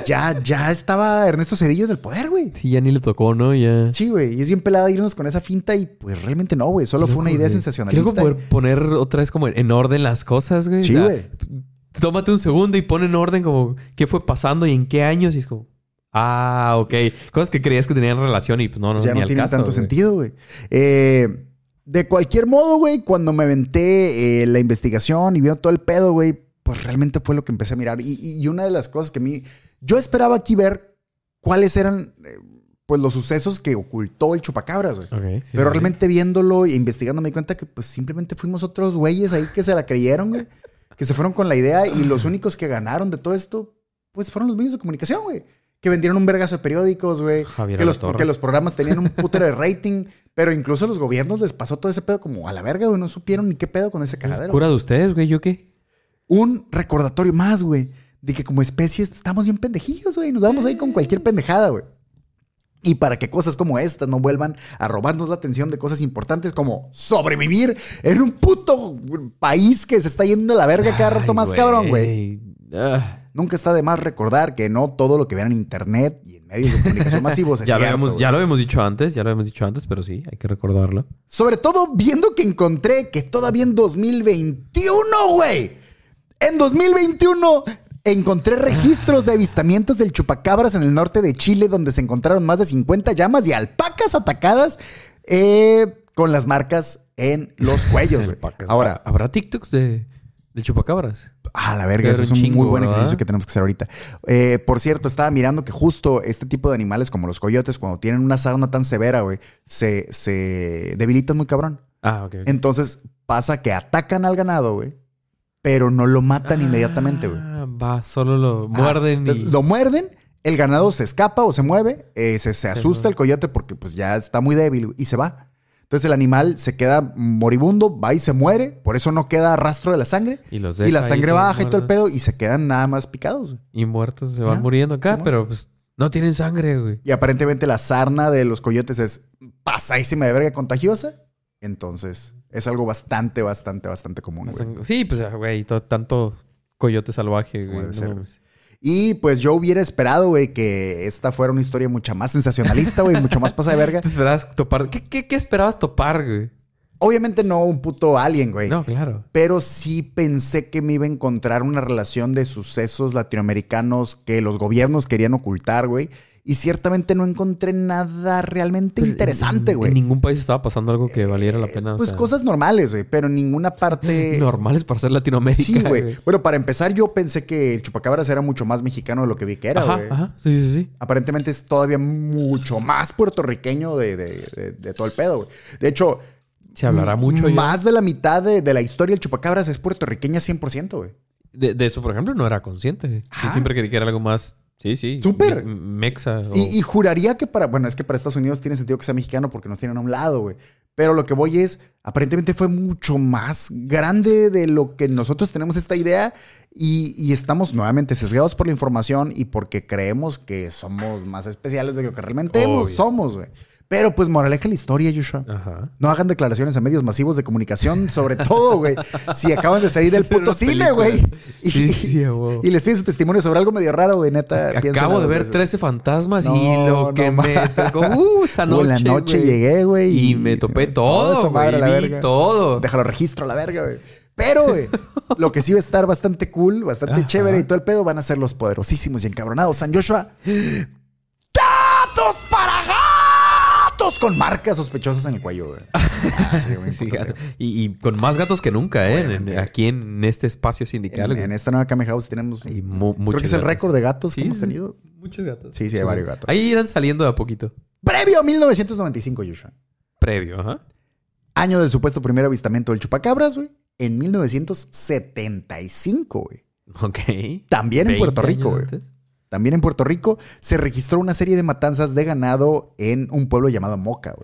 [SPEAKER 1] ya, ya estaba Ernesto Cedillo del poder, güey.
[SPEAKER 3] Sí, ya ni le tocó, ¿no? Ya...
[SPEAKER 1] Sí, güey. Y es bien pelada irnos con esa finta y pues realmente no, güey. Solo fue una idea
[SPEAKER 3] güey.
[SPEAKER 1] sensacionalista.
[SPEAKER 3] Quiero poder poner otra vez como en orden las cosas, güey. O
[SPEAKER 1] Sí,
[SPEAKER 3] sea,
[SPEAKER 1] güey.
[SPEAKER 3] Tómate un segundo y pon en orden como qué fue pasando y en qué años. Y es como, ah, ok. Cosas que creías que tenían relación y pues no, no,
[SPEAKER 1] ya
[SPEAKER 3] ni
[SPEAKER 1] no
[SPEAKER 3] al
[SPEAKER 1] tiene
[SPEAKER 3] caso,
[SPEAKER 1] tanto
[SPEAKER 3] güey.
[SPEAKER 1] sentido, güey. Eh, de cualquier modo, güey, cuando me aventé eh, la investigación y vio todo el pedo, güey, pues realmente fue lo que empecé a mirar. Y, una de las cosas que a mí. Yo esperaba aquí ver cuáles eran, eh, pues, los sucesos que ocultó el chupacabras, güey.
[SPEAKER 3] Sí,
[SPEAKER 1] Pero
[SPEAKER 3] sí,
[SPEAKER 1] realmente viéndolo e investigando me di cuenta que pues simplemente fuimos otros güeyes ahí que se la creyeron, güey. Que se fueron con la idea y los únicos que ganaron de todo esto, pues fueron los medios de comunicación, güey. Que vendieron un vergazo de periódicos, güey.
[SPEAKER 3] Javier
[SPEAKER 1] Que los, que los programas tenían un putero de rating. [laughs] Pero incluso a los gobiernos les pasó todo ese pedo como a la verga, güey. No supieron ni qué pedo con ese cagadero.
[SPEAKER 3] Cura de ustedes, güey. ¿Yo qué?
[SPEAKER 1] Un recordatorio más, güey. De que como especies estamos bien pendejillos, güey. Nos vamos ahí con cualquier pendejada, güey. Y para que cosas como estas no vuelvan a robarnos la atención de cosas importantes como sobrevivir en un puto país que se está yendo a la verga cada rato
[SPEAKER 3] Ay,
[SPEAKER 1] más cabrón, güey.
[SPEAKER 3] Ah,
[SPEAKER 1] Nunca está de más recordar que no todo lo que vean en internet y en medios de comunicación [laughs] masivos es
[SPEAKER 3] ya, lo habíamos, ya lo habíamos dicho antes, ya lo habíamos dicho antes, pero sí, hay que recordarlo.
[SPEAKER 1] Sobre todo viendo que encontré que todavía en 2021, güey. En 2021 Encontré registros de avistamientos del chupacabras en el norte de Chile, donde se encontraron más de 50 llamas y alpacas atacadas eh, con las marcas en los cuellos. [laughs] Ahora,
[SPEAKER 3] ¿Habrá TikToks de, de chupacabras?
[SPEAKER 1] Ah, la verga,
[SPEAKER 3] Pero
[SPEAKER 1] ese es un
[SPEAKER 3] chingo,
[SPEAKER 1] muy buen
[SPEAKER 3] ¿verdad?
[SPEAKER 1] ejercicio que tenemos que hacer ahorita. Eh, por cierto, estaba mirando que justo este tipo de animales, como los coyotes, cuando tienen una sarna tan severa, güey, se, se debilitan muy cabrón.
[SPEAKER 3] Ah, ok.
[SPEAKER 1] Entonces pasa que atacan al ganado, güey, pero no lo matan inmediatamente, güey.
[SPEAKER 3] Ah, va, solo lo muerden
[SPEAKER 1] Ah,
[SPEAKER 3] y...
[SPEAKER 1] Lo muerden, el ganado se escapa o se mueve, eh, se, se asusta el coyote porque pues ya está muy débil y se va. Entonces el animal se queda moribundo, va y se muere, por eso no queda rastro de la sangre.
[SPEAKER 3] Y los
[SPEAKER 1] Y la sangre baja y todo el pedo y se quedan nada más picados.
[SPEAKER 3] Y muertos se van muriendo acá, pero pues no tienen sangre, güey.
[SPEAKER 1] Y aparentemente la sarna de los coyotes es pasadísima de verga contagiosa. Entonces es algo bastante, bastante, bastante común. güey.
[SPEAKER 3] Sí, pues, güey, to- tanto coyote salvaje, güey. no.
[SPEAKER 1] Y pues yo hubiera esperado, güey, que esta fuera una historia mucho más sensacionalista, güey, mucho más pasada de verga. [laughs]
[SPEAKER 3] ¿Te esperabas topar? ¿Qué, qué, qué esperabas topar, güey?
[SPEAKER 1] Obviamente no un puto alien, güey.
[SPEAKER 3] No, claro.
[SPEAKER 1] Pero sí pensé que me iba a encontrar una relación de sucesos latinoamericanos que los gobiernos querían ocultar, güey. Y ciertamente no encontré nada realmente
[SPEAKER 3] Pero
[SPEAKER 1] interesante, güey.
[SPEAKER 3] En ningún país estaba pasando algo que valiera la pena. o
[SPEAKER 1] Pues
[SPEAKER 3] sea,
[SPEAKER 1] cosas normales, güey, pero en ninguna parte... [laughs]
[SPEAKER 3] normales para ser Latinoamérica.
[SPEAKER 1] Sí, güey. Bueno, para empezar, yo pensé que el chupacabras era mucho más mexicano de lo que vi que era, güey.
[SPEAKER 3] ajá. Sí, sí, sí.
[SPEAKER 1] Aparentemente es todavía mucho más puertorriqueño de, de- de- de todo el pedo, güey. De hecho,
[SPEAKER 3] Se hablará mucho ya.
[SPEAKER 1] más de la mitad de, de la historia del chupacabras es puertorriqueña 100%, güey.
[SPEAKER 3] De, de eso, por ejemplo, no era consciente. Yo siempre creí que era algo más. Sí, sí.
[SPEAKER 1] Súper.
[SPEAKER 3] me- Mexa. o-
[SPEAKER 1] Y, y juraría que para, bueno, es que para Estados Unidos tiene sentido que sea mexicano porque nos tienen a un lado, güey. Pero lo que voy es, aparentemente fue mucho más grande de lo que nosotros tenemos esta idea y, y estamos nuevamente sesgados por la información y porque creemos que somos más especiales de lo que realmente
[SPEAKER 3] Obvio.
[SPEAKER 1] somos, güey. Pero pues moraleja la historia, Joshua.
[SPEAKER 3] Ajá.
[SPEAKER 1] No hagan declaraciones a medios masivos de comunicación, sobre todo, güey. Si acaban de salir [laughs] del puto cine, güey. Y,
[SPEAKER 3] Sí,
[SPEAKER 1] les piden su testimonio sobre algo medio raro, güey, neta.
[SPEAKER 3] Acabo de ver
[SPEAKER 1] veces.
[SPEAKER 3] 13 fantasmas y lo
[SPEAKER 1] no
[SPEAKER 3] que me tocó. Uh, esa noche.
[SPEAKER 1] la noche llegué, güey.
[SPEAKER 3] Y me topé todo, güey. todo.
[SPEAKER 1] Déjalo registro a la verga, güey. Pero, güey, [laughs] lo que sí va a estar bastante cool, bastante
[SPEAKER 3] Ajá.
[SPEAKER 1] chévere y todo el pedo van a ser los poderosísimos y encabronados San Joshua. [gasps] ¡Gatos para gatos! Con marcas sospechosas en el cuello, güey. Ah, sí, güey, [laughs]
[SPEAKER 3] Sí, y, y con más gatos que nunca, ¿eh? En- aquí en este espacio sindical.
[SPEAKER 1] En, esta nueva Kame House tenemos.
[SPEAKER 3] Y
[SPEAKER 1] creo que es el récord de gatos que hemos tenido.
[SPEAKER 3] Muchos gatos.
[SPEAKER 1] Sí, sí, hay varios gatos.
[SPEAKER 3] Ahí irán saliendo de a poquito.
[SPEAKER 1] Previo a 1995, Joshua.
[SPEAKER 3] Previo, ajá.
[SPEAKER 1] Año del supuesto primer avistamiento del chupacabras, güey. En 1975, güey.
[SPEAKER 3] Ok.
[SPEAKER 1] También en
[SPEAKER 3] 20
[SPEAKER 1] Puerto Rico, güey.
[SPEAKER 3] antes.
[SPEAKER 1] También en Puerto Rico se registró una serie de matanzas de ganado en un pueblo llamado Moca.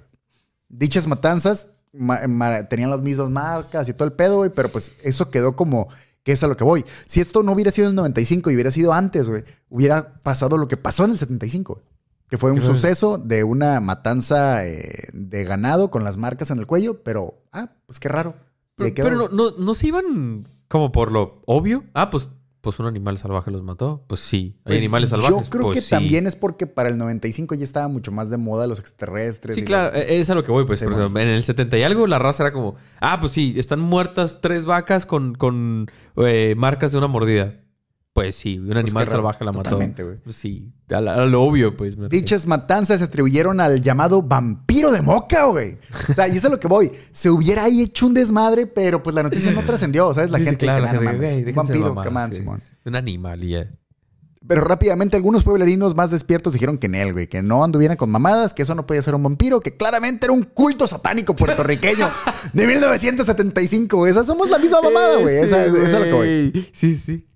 [SPEAKER 1] Dichas matanzas ma- ma- tenían las mismas marcas y todo el pedo, güey, pero pues eso quedó como que es a lo que voy. Si esto no hubiera sido en el 95 y hubiera sido antes, güey, hubiera pasado lo que pasó en el 75, güey. Que fue un suceso de una matanza eh, de ganado con las marcas en el cuello, pero, ah, pues qué raro.
[SPEAKER 3] Pero,
[SPEAKER 1] quedó.
[SPEAKER 3] pero no, no, no se iban como por lo obvio. Ah, pues, pues un animal salvaje los mató. Pues sí. Hay
[SPEAKER 1] Pues,
[SPEAKER 3] animales salvajes.
[SPEAKER 1] Yo creo
[SPEAKER 3] Pues
[SPEAKER 1] que
[SPEAKER 3] sí.
[SPEAKER 1] también es porque para el 95 ya estaba mucho más de moda los extraterrestres.
[SPEAKER 3] Sí,
[SPEAKER 1] y
[SPEAKER 3] claro,
[SPEAKER 1] los-
[SPEAKER 3] eh, es a lo que voy, pues.
[SPEAKER 1] Sí, bueno.
[SPEAKER 3] en el 70 y algo, la raza era como, ah, pues sí, están muertas tres vacas con, con eh, marcas de una mordida. Pues sí, un animal
[SPEAKER 1] qué raro.
[SPEAKER 3] salvaje la mató.
[SPEAKER 1] Totalmente, güey.
[SPEAKER 3] Pues sí, a, la- a lo obvio, pues.
[SPEAKER 1] Dichas matanzas se atribuyeron al llamado vampiro de Moca, güey. O sea, y eso es a lo que voy. Se hubiera ahí hecho un desmadre, pero pues la noticia no trascendió, ¿sabes? La
[SPEAKER 3] Sí, sí,
[SPEAKER 1] gente
[SPEAKER 3] claro,
[SPEAKER 1] que
[SPEAKER 3] gente, déjense
[SPEAKER 1] vampiro,
[SPEAKER 3] mamadas,
[SPEAKER 1] come on,
[SPEAKER 3] sí.
[SPEAKER 1] Simón.
[SPEAKER 3] Un animal y ya.
[SPEAKER 1] Pero rápidamente algunos pueblerinos más despiertos dijeron que en él, güey, que no anduvieran con mamadas, que eso no podía ser un vampiro, que claramente era un culto satánico puertorriqueño de 1975, güey. Esa somos la misma mamada, güey. Esa, esa es a lo que voy.
[SPEAKER 3] güey. Sí, sí.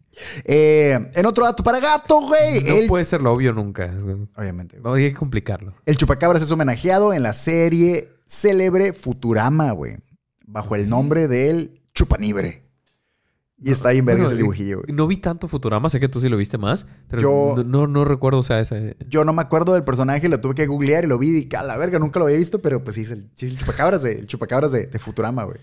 [SPEAKER 1] Eh, en otro dato para gato, güey.
[SPEAKER 3] No
[SPEAKER 1] el-
[SPEAKER 3] puede ser lo obvio nunca.
[SPEAKER 1] Obviamente.
[SPEAKER 3] Vamos, hay que complicarlo.
[SPEAKER 1] El chupacabras es homenajeado en la serie célebre Futurama, güey. Bajo el nombre del Chupanibre. Y está ahí en vergas
[SPEAKER 3] Bueno,
[SPEAKER 1] el dibujillo, güey.
[SPEAKER 3] No vi tanto Futurama, sé que tú sí lo viste más, pero
[SPEAKER 1] Yo-
[SPEAKER 3] no, no, no recuerdo, o sea, ese...
[SPEAKER 1] Yo no me acuerdo del personaje, lo tuve que googlear y lo vi y a la verga, nunca lo había visto, pero pues sí es el, sí es el chupacabras, de, el chupacabras de, de Futurama, güey.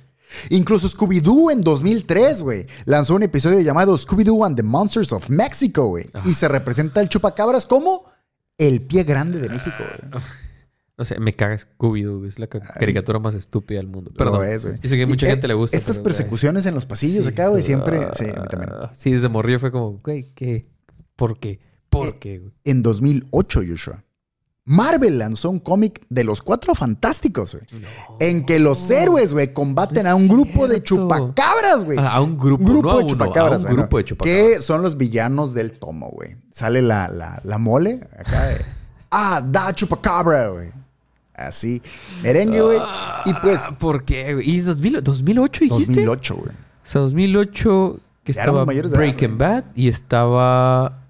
[SPEAKER 1] Incluso Scooby-Doo en 2003, güey, lanzó un episodio llamado Scooby-Doo and the Monsters of Mexico, güey.
[SPEAKER 3] Ah.
[SPEAKER 1] Y se representa al chupacabras como el pie grande de México, güey. [laughs]
[SPEAKER 3] O sea, me caga Scooby-Doo. Es la ca- caricatura más estúpida del mundo.
[SPEAKER 1] Lo
[SPEAKER 3] Perdón.
[SPEAKER 1] es, güey.
[SPEAKER 3] Yo sé que
[SPEAKER 1] Y,
[SPEAKER 3] mucha
[SPEAKER 1] eh,
[SPEAKER 3] gente le gusta.
[SPEAKER 1] Estas
[SPEAKER 3] pero,
[SPEAKER 1] persecuciones en los pasillos
[SPEAKER 3] sí.
[SPEAKER 1] acá, güey, siempre. Sí, a mí también.
[SPEAKER 3] Ah, Sí, desde morrillo fue como, güey, ¿qué? ¿Por qué? ¿Por
[SPEAKER 1] Eh,
[SPEAKER 3] qué, güey?
[SPEAKER 1] En 2008, Joshua. Marvel lanzó un cómic de los cuatro fantásticos, güey. En que los héroes, güey, combaten
[SPEAKER 3] No
[SPEAKER 1] a un grupo de chupacabras, güey.
[SPEAKER 3] Ah, a un grupo,
[SPEAKER 1] Un grupo
[SPEAKER 3] no a
[SPEAKER 1] de
[SPEAKER 3] uno,
[SPEAKER 1] chupacabras.
[SPEAKER 3] a un grupo de chupacabras.
[SPEAKER 1] Que son los villanos del tomo, güey. Sale la, la, la mole acá de. [laughs] Ah, da chupacabra, güey. Así. Merengue, güey. Y pues.
[SPEAKER 3] Ah, ¿Por qué, güey? ¿Y 2000, 2008 dijiste?
[SPEAKER 1] 2008, güey.
[SPEAKER 3] O sea, 2008 que
[SPEAKER 1] Ya éramos
[SPEAKER 3] estaba
[SPEAKER 1] mayores de edad,
[SPEAKER 3] Breaking Bad y estaba...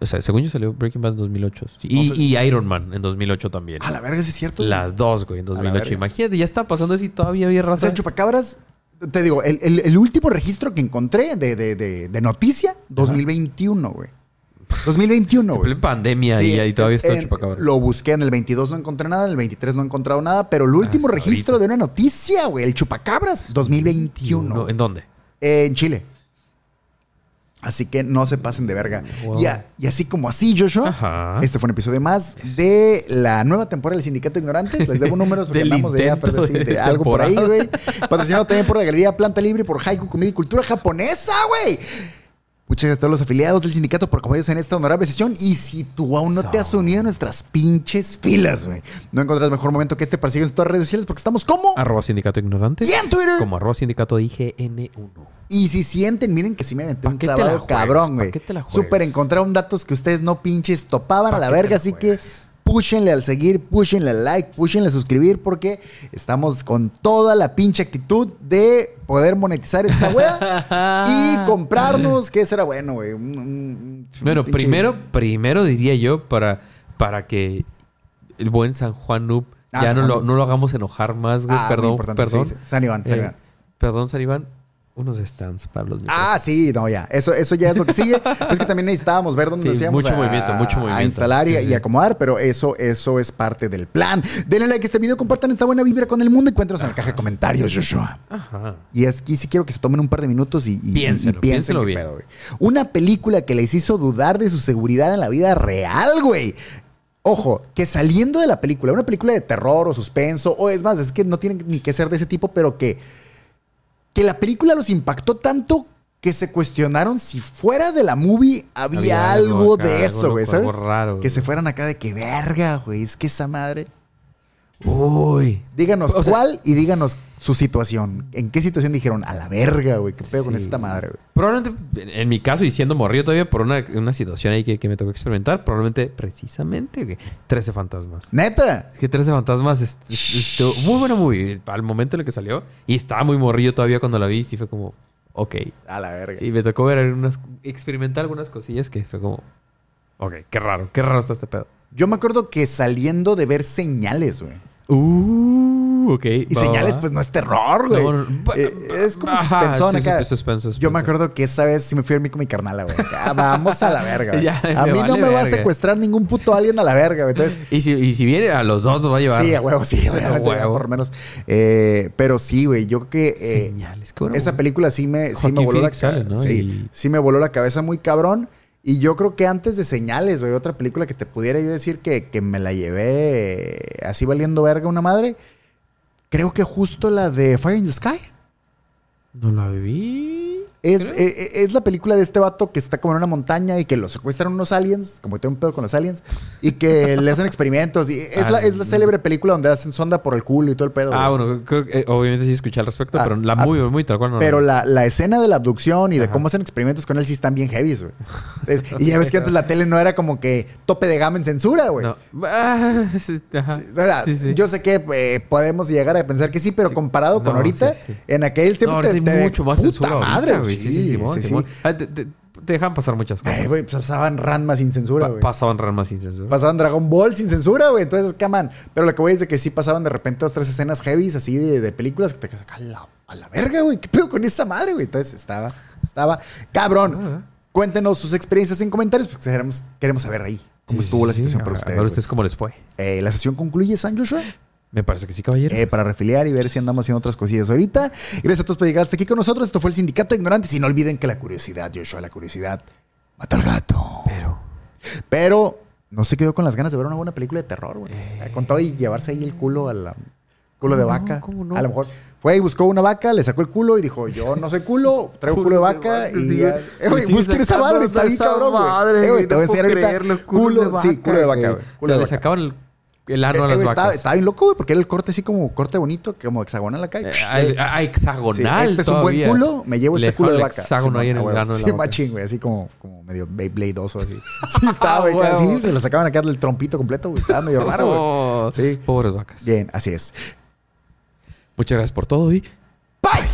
[SPEAKER 3] O sea, según yo salió Breaking Bad en 2008. Y,
[SPEAKER 1] No sé-
[SPEAKER 3] y Iron Man en 2008 también.
[SPEAKER 1] A la verga, sí es cierto. güey.
[SPEAKER 3] Las dos, güey, en
[SPEAKER 1] la
[SPEAKER 3] 2008.
[SPEAKER 1] verga.
[SPEAKER 3] Imagínate, ya está pasando eso y todavía había
[SPEAKER 1] O
[SPEAKER 3] raza.
[SPEAKER 1] sea, el chupacabras. Te digo, el, el- el último registro que encontré de, de, de, de noticia, 2021, güey. 2021, [laughs]
[SPEAKER 3] En
[SPEAKER 1] güey.
[SPEAKER 3] pandemia
[SPEAKER 1] Sí,
[SPEAKER 3] y ahí todavía está el
[SPEAKER 1] en-
[SPEAKER 3] chupacabra.
[SPEAKER 1] Lo busqué en el 22, no encontré nada. En el 23 no he encontrado nada. Pero el último
[SPEAKER 3] Hasta
[SPEAKER 1] registro
[SPEAKER 3] ahorita.
[SPEAKER 1] de una noticia, güey. El chupacabras, 2021.
[SPEAKER 3] No, ¿En dónde?
[SPEAKER 1] Eh, en Chile. Así que no se pasen de verga.
[SPEAKER 3] Wow.
[SPEAKER 1] Y, a- y así como así, Joshua,
[SPEAKER 3] Ajá.
[SPEAKER 1] este fue un episodio más de la nueva temporada del Sindicato de Ignorantes. Les debo números porque [laughs] andamos de,
[SPEAKER 3] intento
[SPEAKER 1] pero sí,
[SPEAKER 3] de
[SPEAKER 1] de algo por ahí, güey. Patrocinado también por la Galería Planta Libre, por Haiku Comida y Cultura Japonesa, güey. Muchas gracias a todos los afiliados del sindicato por acompañarnos en esta honorable sesión. Y si tú aún no te has unido a nuestras pinches filas, güey, no encontrarás mejor momento que este para seguirnos en todas las redes sociales porque estamos como
[SPEAKER 3] Arroba Sindicato Ignorante.
[SPEAKER 1] y en Twitter.
[SPEAKER 3] Como arroba Sindicato IGN1.
[SPEAKER 1] Y si sienten, miren que sí me aventé
[SPEAKER 3] ¿Pa'
[SPEAKER 1] un clavado
[SPEAKER 3] juegas?
[SPEAKER 1] cabrón,
[SPEAKER 3] ¿Pa'
[SPEAKER 1] güey.
[SPEAKER 3] qué te la juegas?
[SPEAKER 1] Súper encontraron datos que ustedes no pinches topaban
[SPEAKER 3] ¿Pa'
[SPEAKER 1] a la verga, así que púchenle al seguir, púchenle al like, púchenle a suscribir porque estamos con toda la pinche actitud de poder monetizar esta [laughs] wea y comprarnos, que será bueno, güey.
[SPEAKER 3] Bueno,
[SPEAKER 1] pinche-
[SPEAKER 3] primero, primero diría yo para, para que el buen San Juan Noob
[SPEAKER 1] Ah,
[SPEAKER 3] ya
[SPEAKER 1] San
[SPEAKER 3] no
[SPEAKER 1] Juan
[SPEAKER 3] lo,
[SPEAKER 1] Noob.
[SPEAKER 3] no lo hagamos enojar más, güey.
[SPEAKER 1] Ah,
[SPEAKER 3] perdón, perdón.
[SPEAKER 1] sí, sí. San Iván, San
[SPEAKER 3] Eh,
[SPEAKER 1] Iván.
[SPEAKER 3] perdón, San Iván. Unos stands para los micrófonos.
[SPEAKER 1] Ah, sí, no, ya. Eso, eso ya es lo que sigue. [laughs] es que también necesitábamos ver dónde
[SPEAKER 3] Sí,
[SPEAKER 1] nos íbamos
[SPEAKER 3] mucho
[SPEAKER 1] a,
[SPEAKER 3] movimiento, mucho
[SPEAKER 1] a
[SPEAKER 3] movimiento.
[SPEAKER 1] instalar y,
[SPEAKER 3] Sí,
[SPEAKER 1] y
[SPEAKER 3] sí.
[SPEAKER 1] acomodar, pero eso, eso es parte del plan. Denle like a este video, compartan esta buena vibra con el mundo y cuéntanos en la caja de comentarios, Joshua.
[SPEAKER 3] Ajá.
[SPEAKER 1] Y aquí sí quiero que se tomen un par de minutos y, y-
[SPEAKER 3] Piénselo,
[SPEAKER 1] y
[SPEAKER 3] bien.
[SPEAKER 1] pedo. Una película que les hizo dudar de su seguridad en la vida real, güey. Ojo, que saliendo de la película, una película de terror o suspenso, o es más, es que no tienen ni que ser de ese tipo, pero que, que la película los impactó tanto que se cuestionaron si fuera de la movie había,
[SPEAKER 3] Había
[SPEAKER 1] algo,
[SPEAKER 3] algo acá,
[SPEAKER 1] de eso, güey, ¿sabes?
[SPEAKER 3] algo raro,
[SPEAKER 1] que se fueran acá de que verga, güey, es que esa madre.
[SPEAKER 3] Uy.
[SPEAKER 1] Díganos
[SPEAKER 3] O sea-
[SPEAKER 1] cuál y díganos su situación. ¿En qué situación dijeron? A la verga, güey, qué pedo con esta madre, güey?
[SPEAKER 3] Probablemente, en- mi caso, y siendo morrido todavía por una, una situación ahí que, que me tocó experimentar, probablemente, precisamente, güey, 13 fantasmas.
[SPEAKER 1] Neta.
[SPEAKER 3] Es que 13 fantasmas es, es- estuvo muy buena movie al momento en el que salió. Y estaba muy morrillo todavía cuando la vi. Sí fue como, ok.
[SPEAKER 1] A la verga.
[SPEAKER 3] Y me tocó ver unas, experimentar algunas cosillas que fue como, ok, qué raro, qué raro está este pedo.
[SPEAKER 1] Yo me acuerdo que saliendo de ver señales, güey.
[SPEAKER 3] Uh, ok.
[SPEAKER 1] Y
[SPEAKER 3] va,
[SPEAKER 1] señales,
[SPEAKER 3] va.
[SPEAKER 1] pues no es terror, güey.
[SPEAKER 3] No, no,
[SPEAKER 1] Eh, es como
[SPEAKER 3] ajá,
[SPEAKER 1] suspensón
[SPEAKER 3] sí,
[SPEAKER 1] acá.
[SPEAKER 3] suspenso,
[SPEAKER 1] Yo
[SPEAKER 3] suspenso.
[SPEAKER 1] me acuerdo que esa vez sí me fui a dormir con mi carnala, güey. Ah, vamos a la verga, güey. [laughs]
[SPEAKER 3] Ya,
[SPEAKER 1] a mí no me va a secuestrar ningún puto alien a la verga, güey. Entonces,
[SPEAKER 3] Y si, y si viene a los dos nos va a llevar.
[SPEAKER 1] sí, a huevo, sí,
[SPEAKER 3] A
[SPEAKER 1] obviamente,
[SPEAKER 3] huevo.
[SPEAKER 1] por lo menos. Eh, pero sí, güey, yo creo que eh,
[SPEAKER 3] Señales, qué bueno.
[SPEAKER 1] esa película sí me, sí me voló la
[SPEAKER 3] Phoenix
[SPEAKER 1] cabeza.
[SPEAKER 3] ¿no?
[SPEAKER 1] Sí,
[SPEAKER 3] Y-
[SPEAKER 1] sí me voló la cabeza muy cabrón. Y yo creo que antes de Señales, güey, otra película que te pudiera yo decir que, que me la llevé eh, así valiendo verga una madre, creo que justo la de Fire in the Sky.
[SPEAKER 3] No la vi.
[SPEAKER 1] Es,
[SPEAKER 3] Creo.
[SPEAKER 1] eh, eh, es la película de este vato que está como en una montaña y que lo secuestran unos aliens, como tengo un pedo con los aliens, y que [laughs] le hacen experimentos. Y es,
[SPEAKER 3] Ah,
[SPEAKER 1] la, es la
[SPEAKER 3] no.
[SPEAKER 1] célebre película donde hacen sonda por el culo y todo el pedo.
[SPEAKER 3] Ah,
[SPEAKER 1] güey.
[SPEAKER 3] bueno, creo que, eh, obviamente sí escuché al respecto,
[SPEAKER 1] Ah,
[SPEAKER 3] pero la
[SPEAKER 1] ah,
[SPEAKER 3] muy, muy tal cual no.
[SPEAKER 1] Pero la, la escena de la abducción y de
[SPEAKER 3] Ajá.
[SPEAKER 1] cómo hacen experimentos con él sí están bien heavy, güey. [laughs] Entonces, y ya ves que antes la tele no era como que tope de gama en censura, güey.
[SPEAKER 3] No. Ah, [laughs] sí.
[SPEAKER 1] O sea,
[SPEAKER 3] Sí, sí.
[SPEAKER 1] Yo sé que eh, podemos llegar a pensar que sí, pero comparado con ahorita, en aquel tiempo te,
[SPEAKER 3] hay
[SPEAKER 1] te-
[SPEAKER 3] mucho más
[SPEAKER 1] puta
[SPEAKER 3] censura ahorita,
[SPEAKER 1] madre,
[SPEAKER 3] güey. Sí, sí, Simón,
[SPEAKER 1] sí.
[SPEAKER 3] Simón. Ah, te, te- te dejan pasar muchas cosas.
[SPEAKER 1] Ay, güey, pues pasaban Ranma sin censura, güey.
[SPEAKER 3] pasaban ramas sin censura.
[SPEAKER 1] Pasaban Dragon Ball sin censura, güey. Entonces, caman. Pero lo que voy es de que sí pasaban de repente dos, tres escenas heavies así de, de películas que te quedas acá a la, a la verga, güey. ¿Qué pedo con esa madre, güey? Entonces estaba, estaba cabrón.
[SPEAKER 3] Ah.
[SPEAKER 1] Cuéntenos sus experiencias en comentarios porque queremos, queremos saber ahí cómo
[SPEAKER 3] Sí,
[SPEAKER 1] estuvo la situación para
[SPEAKER 3] a
[SPEAKER 1] ustedes.
[SPEAKER 3] ver
[SPEAKER 1] güey.
[SPEAKER 3] ustedes cómo les fue.
[SPEAKER 1] Eh, la sesión concluye, San Joshua.
[SPEAKER 3] Me parece que sí, caballero.
[SPEAKER 1] eh, para refiliar y ver si andamos haciendo otras cosillas ahorita. Gracias a todos por llegar hasta aquí con nosotros. Esto fue el Sindicato de Ignorantes. Y no olviden que la curiosidad, Joshua, la curiosidad mata al gato.
[SPEAKER 3] pero...
[SPEAKER 1] Pero no se quedó con las ganas de ver una buena película de terror, güey.
[SPEAKER 3] Eh.
[SPEAKER 1] Con todo y llevarse ahí el culo a la culo de
[SPEAKER 3] ¿Cómo no?
[SPEAKER 1] vaca.
[SPEAKER 3] ¿Cómo no?
[SPEAKER 1] A lo mejor fue y buscó una vaca, le sacó el culo y dijo, yo no soy culo, traigo culo de vaca y
[SPEAKER 2] sí,
[SPEAKER 1] ya.
[SPEAKER 2] güey.
[SPEAKER 1] Eh, güey,
[SPEAKER 2] Y sigue
[SPEAKER 1] busquen esa madre, está bien cabrón, güey.
[SPEAKER 2] madre,
[SPEAKER 1] Eh, güey, te voy a
[SPEAKER 2] no
[SPEAKER 1] ahorita. Culo,
[SPEAKER 2] de
[SPEAKER 1] sí,
[SPEAKER 2] vaca,
[SPEAKER 1] culo de vaca,
[SPEAKER 2] güey.
[SPEAKER 3] O sea,
[SPEAKER 1] de
[SPEAKER 3] le sacaban el, el ano
[SPEAKER 1] Eh,
[SPEAKER 3] a las
[SPEAKER 1] güey,
[SPEAKER 3] vacas.
[SPEAKER 1] estaba, estaba bien loco, güey, porque era el corte así como corte bonito, como hexagonal acá.
[SPEAKER 3] Eh, hexagonal
[SPEAKER 1] Sí, este es un buen culo, me llevo
[SPEAKER 3] Le
[SPEAKER 1] este culo de vaca.
[SPEAKER 3] el hexágono
[SPEAKER 1] Simón,
[SPEAKER 3] ahí en el ano
[SPEAKER 1] Sí, machín, güey, así como, como medio Beybladeoso así. [laughs] Sí, estaba,
[SPEAKER 3] Ah,
[SPEAKER 1] güey, así, se lo sacaban acá del trompito completo, güey, estaba medio raro, güey.
[SPEAKER 3] Oh,
[SPEAKER 1] Sí.
[SPEAKER 3] Pobres vacas.
[SPEAKER 1] Bien, así es.
[SPEAKER 3] Muchas gracias por todo y
[SPEAKER 1] Bye.